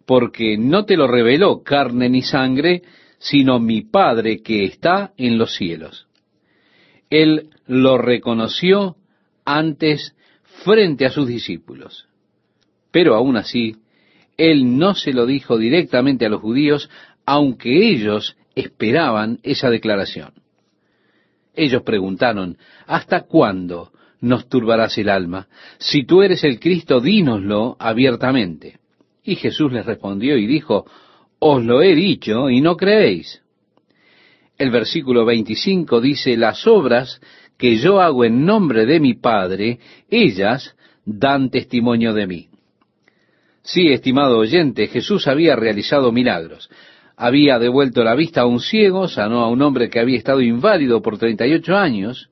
porque no te lo reveló carne ni sangre, sino mi Padre que está en los cielos. Él lo reconoció antes frente a sus discípulos. Pero aún así, él no se lo dijo directamente a los judíos, aunque ellos esperaban esa declaración. Ellos preguntaron, ¿hasta cuándo nos turbarás el alma? Si tú eres el Cristo, dínoslo abiertamente. Y Jesús les respondió y dijo, Os lo he dicho y no creéis. El versículo 25 dice, Las obras que yo hago en nombre de mi Padre, ellas dan testimonio de mí. Sí, estimado oyente, Jesús había realizado milagros había devuelto la vista a un ciego, sanó a un hombre que había estado inválido por 38 años.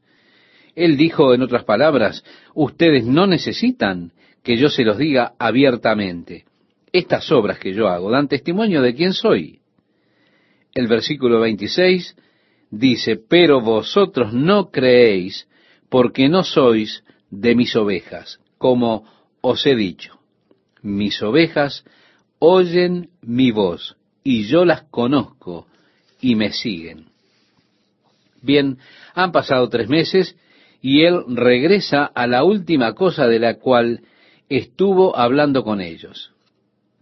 Él dijo, en otras palabras, ustedes no necesitan que yo se los diga abiertamente. Estas obras que yo hago dan testimonio de quién soy. El versículo 26 dice, pero vosotros no creéis porque no sois de mis ovejas, como os he dicho. Mis ovejas oyen mi voz y yo las conozco y me siguen. Bien, han pasado tres meses y él regresa a la última cosa de la cual estuvo hablando con ellos.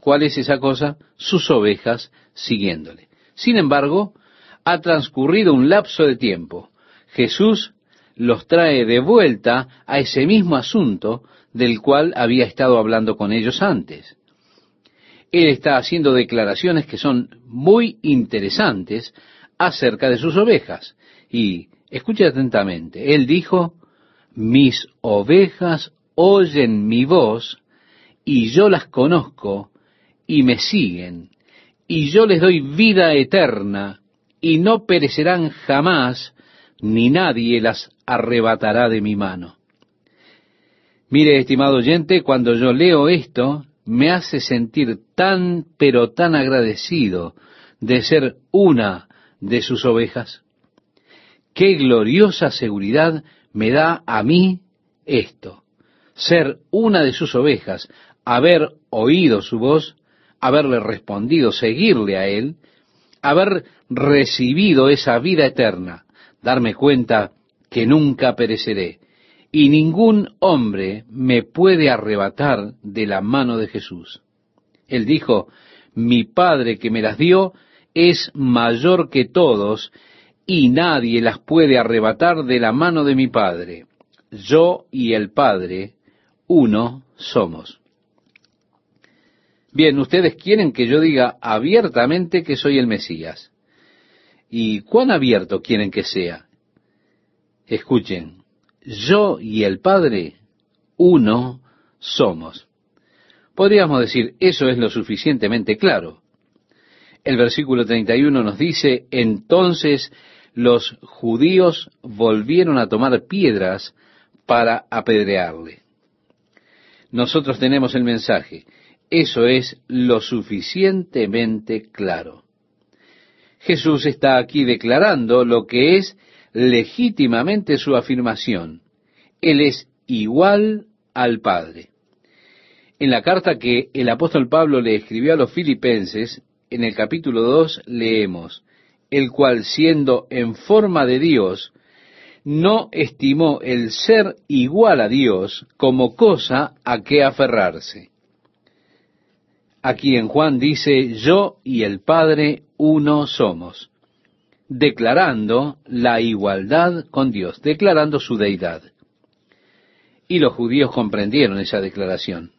¿Cuál es esa cosa? Sus ovejas siguiéndole. Sin embargo, ha transcurrido un lapso de tiempo. Jesús los trae de vuelta a ese mismo asunto del cual había estado hablando con ellos antes él está haciendo declaraciones que son muy interesantes acerca de sus ovejas. Y escuche atentamente, él dijo, mis ovejas oyen mi voz y yo las conozco y me siguen y yo les doy vida eterna y no perecerán jamás ni nadie las arrebatará de mi mano. Mire, estimado oyente, cuando yo leo esto, me hace sentir tan, pero tan agradecido de ser una de sus ovejas. Qué gloriosa seguridad me da a mí esto, ser una de sus ovejas, haber oído su voz, haberle respondido, seguirle a él, haber recibido esa vida eterna, darme cuenta que nunca pereceré, y ningún hombre me puede arrebatar de la mano de Jesús. Él dijo, mi Padre que me las dio es mayor que todos, y nadie las puede arrebatar de la mano de mi Padre. Yo y el Padre, uno somos. Bien, ustedes quieren que yo diga abiertamente que soy el Mesías. ¿Y cuán abierto quieren que sea? Escuchen, yo y el Padre, uno somos. Podríamos decir, eso es lo suficientemente claro. El versículo 31 nos dice, entonces los judíos volvieron a tomar piedras para apedrearle. Nosotros tenemos el mensaje, eso es lo suficientemente claro. Jesús está aquí declarando lo que es legítimamente su afirmación. Él es igual al Padre. En la carta que el apóstol Pablo le escribió a los filipenses, en el capítulo 2 leemos, el cual siendo en forma de Dios, no estimó el ser igual a Dios como cosa a que aferrarse. Aquí en Juan dice, yo y el Padre uno somos, declarando la igualdad con Dios, declarando su deidad. Y los judíos comprendieron esa declaración.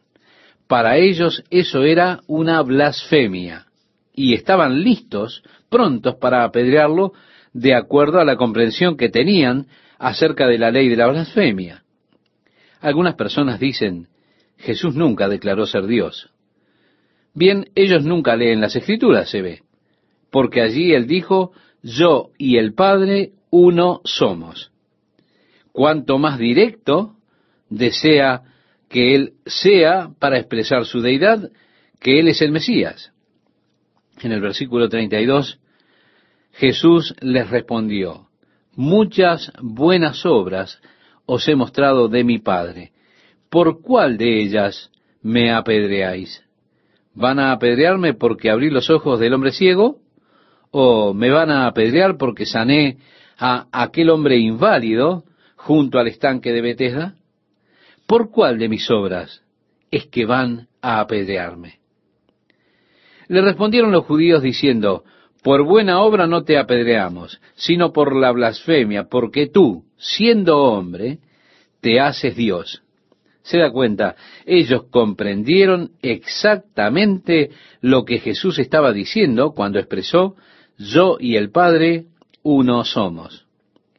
Para ellos eso era una blasfemia y estaban listos, prontos para apedrearlo de acuerdo a la comprensión que tenían acerca de la ley de la blasfemia. Algunas personas dicen, Jesús nunca declaró ser Dios. Bien, ellos nunca leen las escrituras, se ve, porque allí él dijo, yo y el Padre uno somos. Cuanto más directo desea que él sea para expresar su deidad, que él es el Mesías. En el versículo 32, Jesús les respondió, muchas buenas obras os he mostrado de mi Padre. ¿Por cuál de ellas me apedreáis? ¿Van a apedrearme porque abrí los ojos del hombre ciego? ¿O me van a apedrear porque sané a aquel hombre inválido junto al estanque de Betesda? ¿Por cuál de mis obras es que van a apedrearme? Le respondieron los judíos diciendo, por buena obra no te apedreamos, sino por la blasfemia, porque tú, siendo hombre, te haces Dios. Se da cuenta, ellos comprendieron exactamente lo que Jesús estaba diciendo cuando expresó, yo y el Padre uno somos.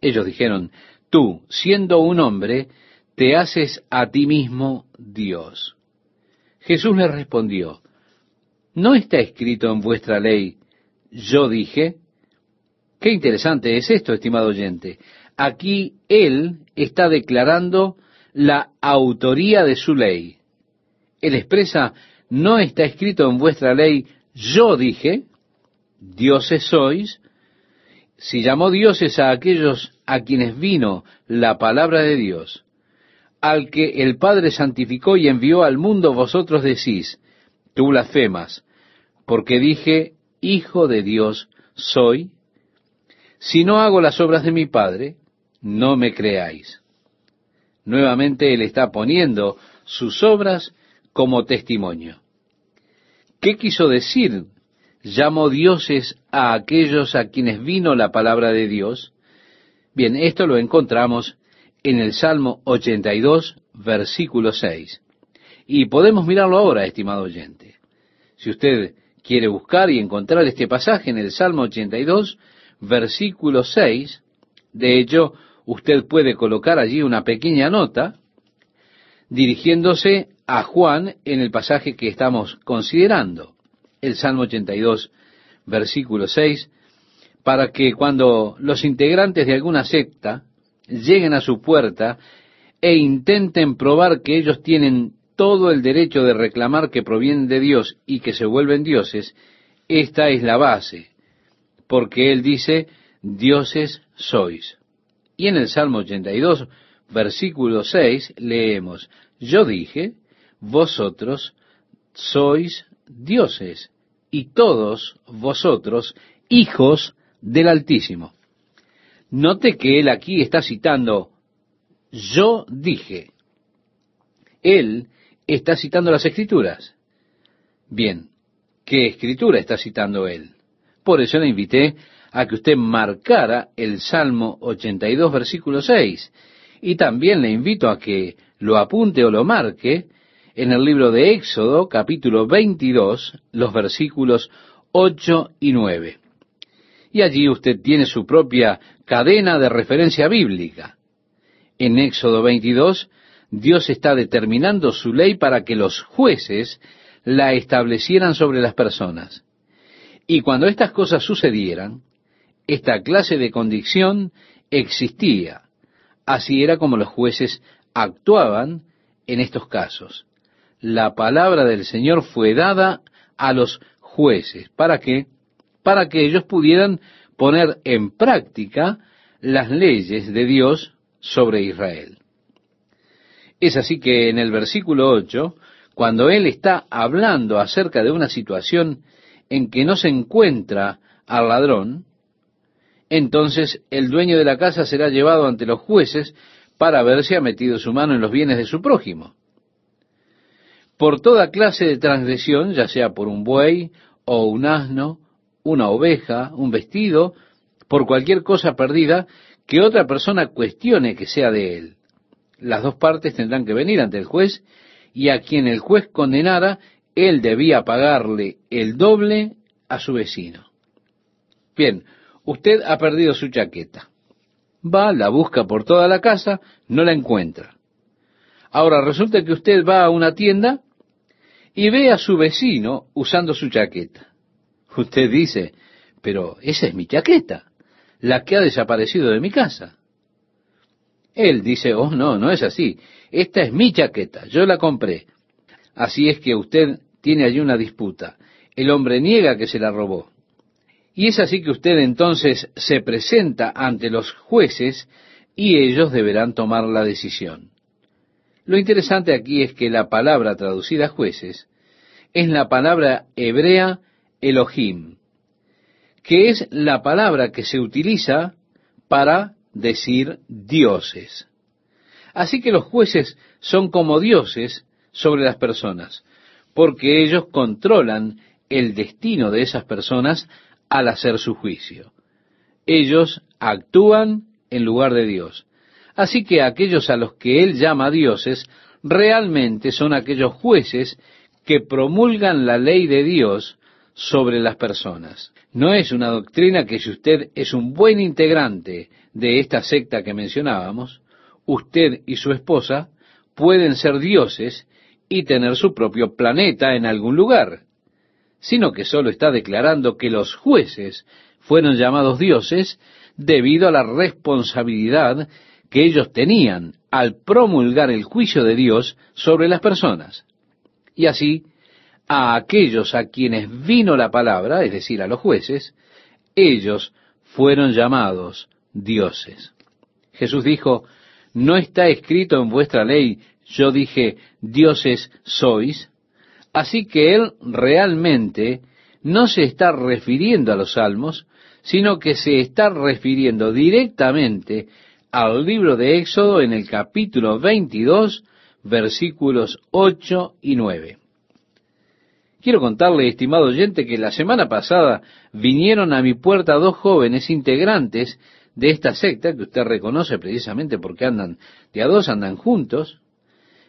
Ellos dijeron, tú, siendo un hombre, te haces a ti mismo Dios. Jesús les respondió, ¿no está escrito en vuestra ley, yo dije? Qué interesante es esto, estimado oyente. Aquí Él está declarando la autoría de su ley. Él expresa, no está escrito en vuestra ley, yo dije, dioses sois, si llamó dioses a aquellos a quienes vino la palabra de Dios, al que el Padre santificó y envió al mundo, vosotros decís, tú blasfemas, porque dije, Hijo de Dios soy. Si no hago las obras de mi Padre, no me creáis. Nuevamente Él está poniendo sus obras como testimonio. ¿Qué quiso decir? Llamó dioses a aquellos a quienes vino la palabra de Dios. Bien, esto lo encontramos en el Salmo 82, versículo 6. Y podemos mirarlo ahora, estimado oyente. Si usted quiere buscar y encontrar este pasaje en el Salmo 82, versículo 6, de hecho, usted puede colocar allí una pequeña nota dirigiéndose a Juan en el pasaje que estamos considerando, el Salmo 82, versículo 6, para que cuando los integrantes de alguna secta lleguen a su puerta e intenten probar que ellos tienen todo el derecho de reclamar que provienen de Dios y que se vuelven dioses, esta es la base, porque Él dice, dioses sois. Y en el Salmo 82, versículo 6, leemos, yo dije, vosotros sois dioses, y todos vosotros hijos del Altísimo. Note que él aquí está citando, yo dije. Él está citando las escrituras. Bien, ¿qué escritura está citando él? Por eso le invité a que usted marcara el Salmo 82, versículo 6. Y también le invito a que lo apunte o lo marque en el libro de Éxodo, capítulo 22, los versículos 8 y 9. Y allí usted tiene su propia cadena de referencia bíblica. En Éxodo 22 Dios está determinando su ley para que los jueces la establecieran sobre las personas. Y cuando estas cosas sucedieran, esta clase de condición existía. Así era como los jueces actuaban en estos casos. La palabra del Señor fue dada a los jueces. ¿Para qué? Para que ellos pudieran poner en práctica las leyes de Dios sobre Israel. Es así que en el versículo 8, cuando él está hablando acerca de una situación en que no se encuentra al ladrón, entonces el dueño de la casa será llevado ante los jueces para ver si ha metido su mano en los bienes de su prójimo. Por toda clase de transgresión, ya sea por un buey o un asno, una oveja, un vestido, por cualquier cosa perdida que otra persona cuestione que sea de él. Las dos partes tendrán que venir ante el juez y a quien el juez condenara, él debía pagarle el doble a su vecino. Bien, usted ha perdido su chaqueta. Va, la busca por toda la casa, no la encuentra. Ahora resulta que usted va a una tienda y ve a su vecino usando su chaqueta. Usted dice, pero esa es mi chaqueta, la que ha desaparecido de mi casa. Él dice, oh, no, no es así. Esta es mi chaqueta, yo la compré. Así es que usted tiene allí una disputa. El hombre niega que se la robó. Y es así que usted entonces se presenta ante los jueces y ellos deberán tomar la decisión. Lo interesante aquí es que la palabra traducida jueces es la palabra hebrea Elohim, que es la palabra que se utiliza para decir dioses. Así que los jueces son como dioses sobre las personas, porque ellos controlan el destino de esas personas al hacer su juicio. Ellos actúan en lugar de Dios. Así que aquellos a los que él llama dioses realmente son aquellos jueces que promulgan la ley de Dios sobre las personas. No es una doctrina que si usted es un buen integrante de esta secta que mencionábamos, usted y su esposa pueden ser dioses y tener su propio planeta en algún lugar sino que solo está declarando que los jueces fueron llamados dioses debido a la responsabilidad que ellos tenían al promulgar el juicio de Dios sobre las personas. Y así, a aquellos a quienes vino la palabra, es decir, a los jueces, ellos fueron llamados dioses. Jesús dijo, ¿no está escrito en vuestra ley, yo dije, dioses sois? Así que él realmente no se está refiriendo a los salmos, sino que se está refiriendo directamente al libro de Éxodo en el capítulo 22, versículos 8 y 9. Quiero contarle, estimado oyente, que la semana pasada vinieron a mi puerta dos jóvenes integrantes de esta secta, que usted reconoce precisamente porque andan de a dos, andan juntos,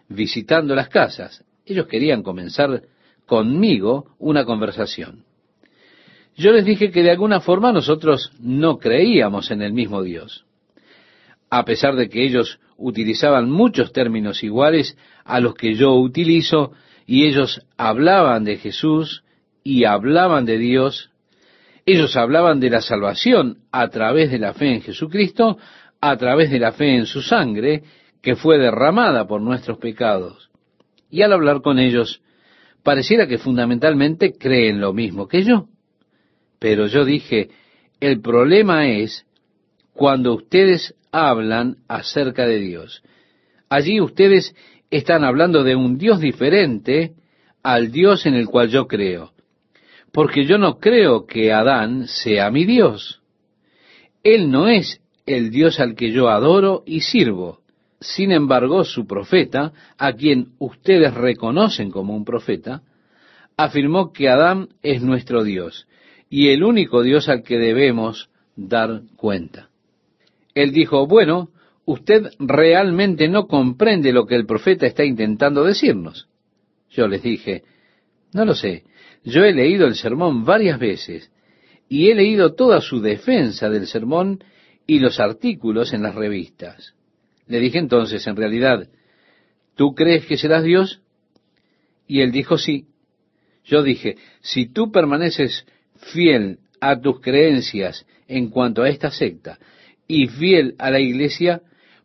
visitando las casas. Ellos querían comenzar conmigo una conversación. Yo les dije que de alguna forma nosotros no creíamos en el mismo Dios. A pesar de que ellos utilizaban muchos términos iguales a los que yo utilizo, y ellos hablaban de Jesús y hablaban de Dios, ellos hablaban de la salvación a través de la fe en Jesucristo, a través de la fe en su sangre, que fue derramada por nuestros pecados y al hablar con ellos, pareciera que fundamentalmente creen lo mismo que yo. Pero yo dije, el problema es cuando ustedes hablan acerca de Dios. Allí ustedes están hablando de un Dios diferente al Dios en el cual yo creo. Porque yo no creo que Adán sea mi Dios. Él no es el Dios al que yo adoro y sirvo. Sin embargo, su profeta, a quien ustedes reconocen como un profeta, afirmó que Adán es nuestro Dios y el único Dios al que debemos dar cuenta. Él dijo, bueno, usted realmente no comprende lo que el profeta está intentando decirnos. Yo les dije, no lo sé, yo he leído el sermón varias veces y he leído toda su defensa del sermón y los artículos en las revistas. Le dije entonces, en realidad, ¿tú crees que serás Dios? Y él dijo, sí. Yo dije, si tú permaneces fiel a tus creencias en cuanto a esta secta y fiel a la iglesia,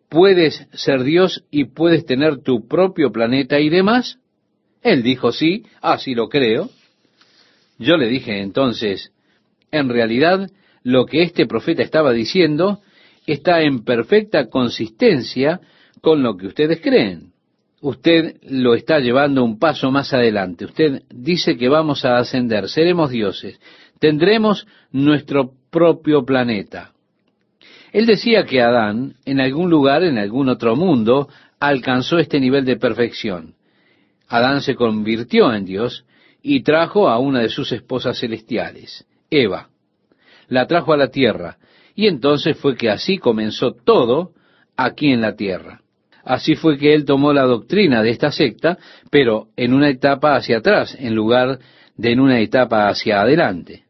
puedes ser Dios y puedes tener tu propio planeta y demás. Él dijo, sí, así lo creo. Yo le dije entonces, en realidad lo que este profeta estaba diciendo está en perfecta consistencia con lo que ustedes creen. Usted lo está llevando un paso más adelante. Usted dice que vamos a ascender, seremos dioses, tendremos nuestro propio planeta. Él decía que Adán, en algún lugar, en algún otro mundo, alcanzó este nivel de perfección. Adán se convirtió en Dios y trajo a una de sus esposas celestiales, Eva. La trajo a la tierra, y entonces fue que así comenzó todo aquí en la tierra. Así fue que él tomó la doctrina de esta secta, pero en una etapa hacia atrás, en lugar de en una etapa hacia adelante.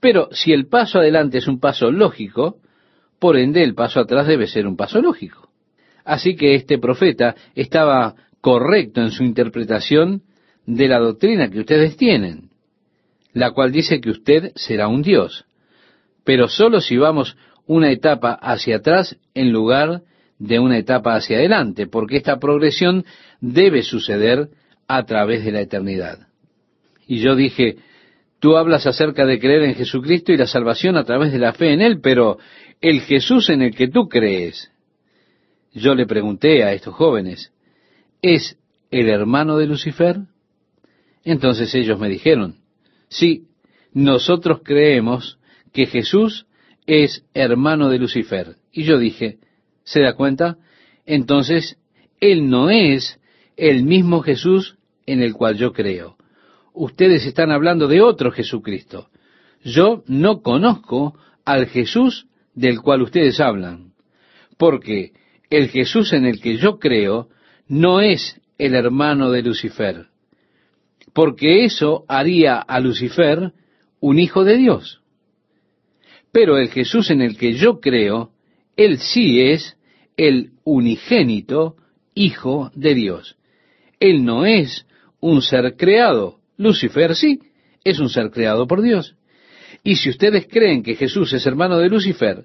Pero si el paso adelante es un paso lógico, por ende el paso atrás debe ser un paso lógico. Así que este profeta estaba correcto en su interpretación de la doctrina que ustedes tienen, la cual dice que usted será un Dios pero solo si vamos una etapa hacia atrás en lugar de una etapa hacia adelante, porque esta progresión debe suceder a través de la eternidad. Y yo dije, tú hablas acerca de creer en Jesucristo y la salvación a través de la fe en Él, pero el Jesús en el que tú crees, yo le pregunté a estos jóvenes, ¿es el hermano de Lucifer? Entonces ellos me dijeron, sí, nosotros creemos que Jesús es hermano de Lucifer. Y yo dije, ¿se da cuenta? Entonces, Él no es el mismo Jesús en el cual yo creo. Ustedes están hablando de otro Jesucristo. Yo no conozco al Jesús del cual ustedes hablan, porque el Jesús en el que yo creo no es el hermano de Lucifer, porque eso haría a Lucifer un hijo de Dios. Pero el Jesús en el que yo creo, Él sí es el unigénito Hijo de Dios. Él no es un ser creado. Lucifer sí, es un ser creado por Dios. Y si ustedes creen que Jesús es hermano de Lucifer,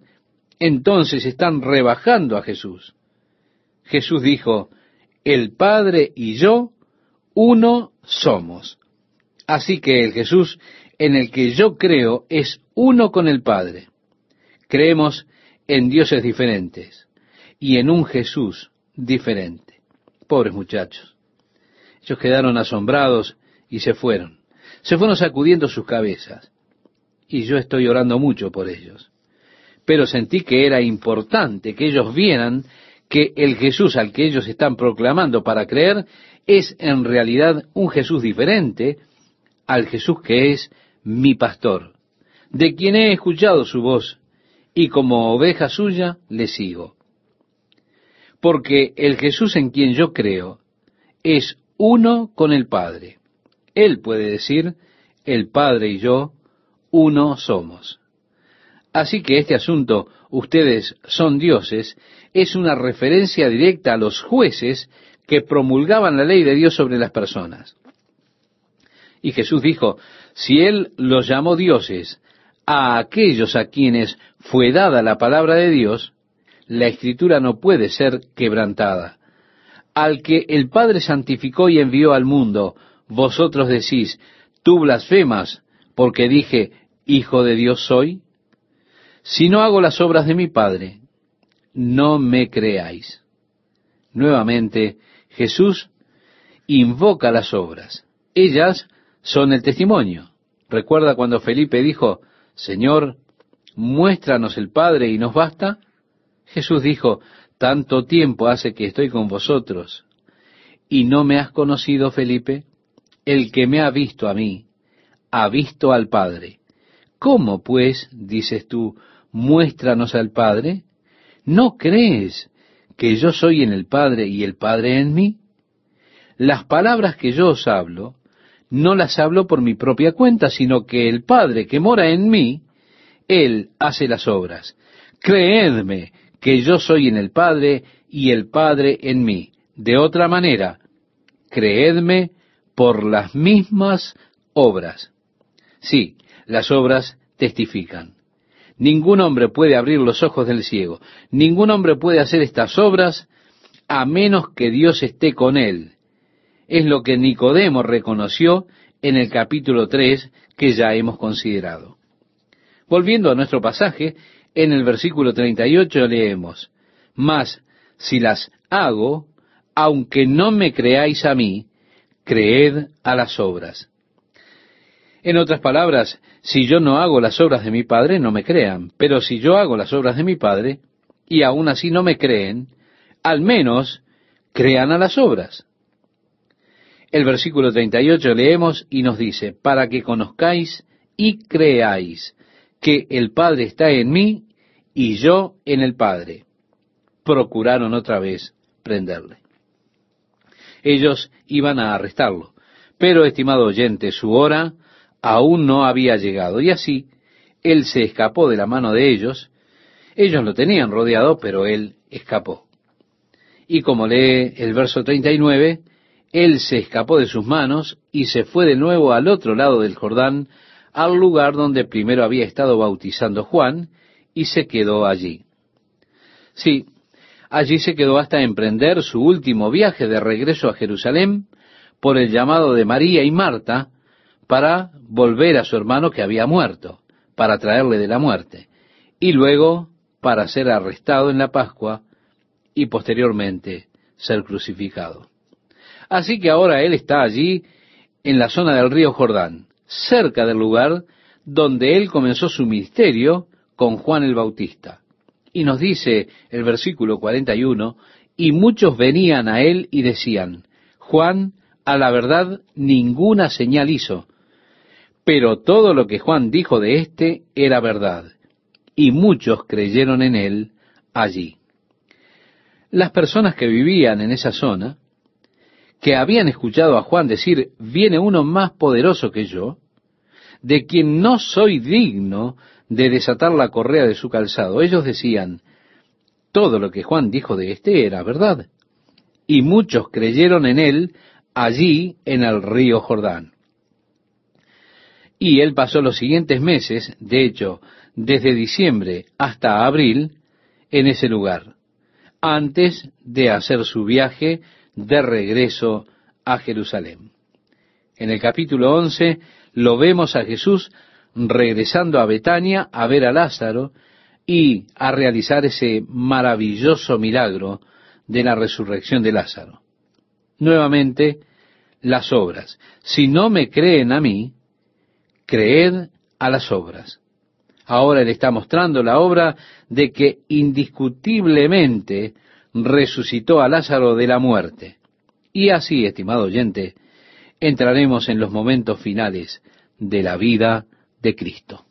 entonces están rebajando a Jesús. Jesús dijo, el Padre y yo, uno somos. Así que el Jesús en el que yo creo es uno con el Padre. Creemos en dioses diferentes y en un Jesús diferente. Pobres muchachos. Ellos quedaron asombrados y se fueron. Se fueron sacudiendo sus cabezas. Y yo estoy orando mucho por ellos. Pero sentí que era importante que ellos vieran que el Jesús al que ellos están proclamando para creer es en realidad un Jesús diferente al Jesús que es mi pastor, de quien he escuchado su voz, y como oveja suya le sigo. Porque el Jesús en quien yo creo es uno con el Padre. Él puede decir, el Padre y yo, uno somos. Así que este asunto, ustedes son dioses, es una referencia directa a los jueces que promulgaban la ley de Dios sobre las personas. Y Jesús dijo, si Él los llamó dioses a aquellos a quienes fue dada la palabra de Dios, la escritura no puede ser quebrantada. Al que el Padre santificó y envió al mundo, vosotros decís, tú blasfemas, porque dije, Hijo de Dios soy. Si no hago las obras de mi Padre, no me creáis. Nuevamente, Jesús invoca las obras. Ellas son el testimonio. Recuerda cuando Felipe dijo, Señor, muéstranos el Padre y nos basta. Jesús dijo, tanto tiempo hace que estoy con vosotros y no me has conocido, Felipe. El que me ha visto a mí, ha visto al Padre. ¿Cómo, pues, dices tú, muéstranos al Padre? ¿No crees que yo soy en el Padre y el Padre en mí? Las palabras que yo os hablo, no las hablo por mi propia cuenta, sino que el Padre que mora en mí, Él hace las obras. Creedme que yo soy en el Padre y el Padre en mí. De otra manera, creedme por las mismas obras. Sí, las obras testifican. Ningún hombre puede abrir los ojos del ciego. Ningún hombre puede hacer estas obras a menos que Dios esté con él. Es lo que Nicodemo reconoció en el capítulo 3 que ya hemos considerado. Volviendo a nuestro pasaje, en el versículo 38 leemos, Mas si las hago, aunque no me creáis a mí, creed a las obras. En otras palabras, si yo no hago las obras de mi Padre, no me crean, pero si yo hago las obras de mi Padre, y aún así no me creen, al menos crean a las obras. El versículo 38 leemos y nos dice, para que conozcáis y creáis que el Padre está en mí y yo en el Padre. Procuraron otra vez prenderle. Ellos iban a arrestarlo, pero, estimado oyente, su hora aún no había llegado, y así él se escapó de la mano de ellos. Ellos lo tenían rodeado, pero él escapó. Y como lee el verso 39, él se escapó de sus manos y se fue de nuevo al otro lado del Jordán, al lugar donde primero había estado bautizando Juan, y se quedó allí. Sí, allí se quedó hasta emprender su último viaje de regreso a Jerusalén por el llamado de María y Marta para volver a su hermano que había muerto, para traerle de la muerte, y luego para ser arrestado en la Pascua y posteriormente ser crucificado. Así que ahora él está allí en la zona del río Jordán, cerca del lugar donde él comenzó su ministerio con Juan el Bautista. Y nos dice el versículo 41, y muchos venían a él y decían, Juan a la verdad ninguna señal hizo, pero todo lo que Juan dijo de éste era verdad, y muchos creyeron en él allí. Las personas que vivían en esa zona, que habían escuchado a Juan decir, viene uno más poderoso que yo, de quien no soy digno de desatar la correa de su calzado. Ellos decían, todo lo que Juan dijo de éste era verdad. Y muchos creyeron en él allí en el río Jordán. Y él pasó los siguientes meses, de hecho, desde diciembre hasta abril, en ese lugar, antes de hacer su viaje de regreso a Jerusalén. En el capítulo 11 lo vemos a Jesús regresando a Betania a ver a Lázaro y a realizar ese maravilloso milagro de la resurrección de Lázaro. Nuevamente, las obras. Si no me creen a mí, creed a las obras. Ahora Él está mostrando la obra de que indiscutiblemente resucitó a Lázaro de la muerte. Y así, estimado oyente, entraremos en los momentos finales de la vida de Cristo.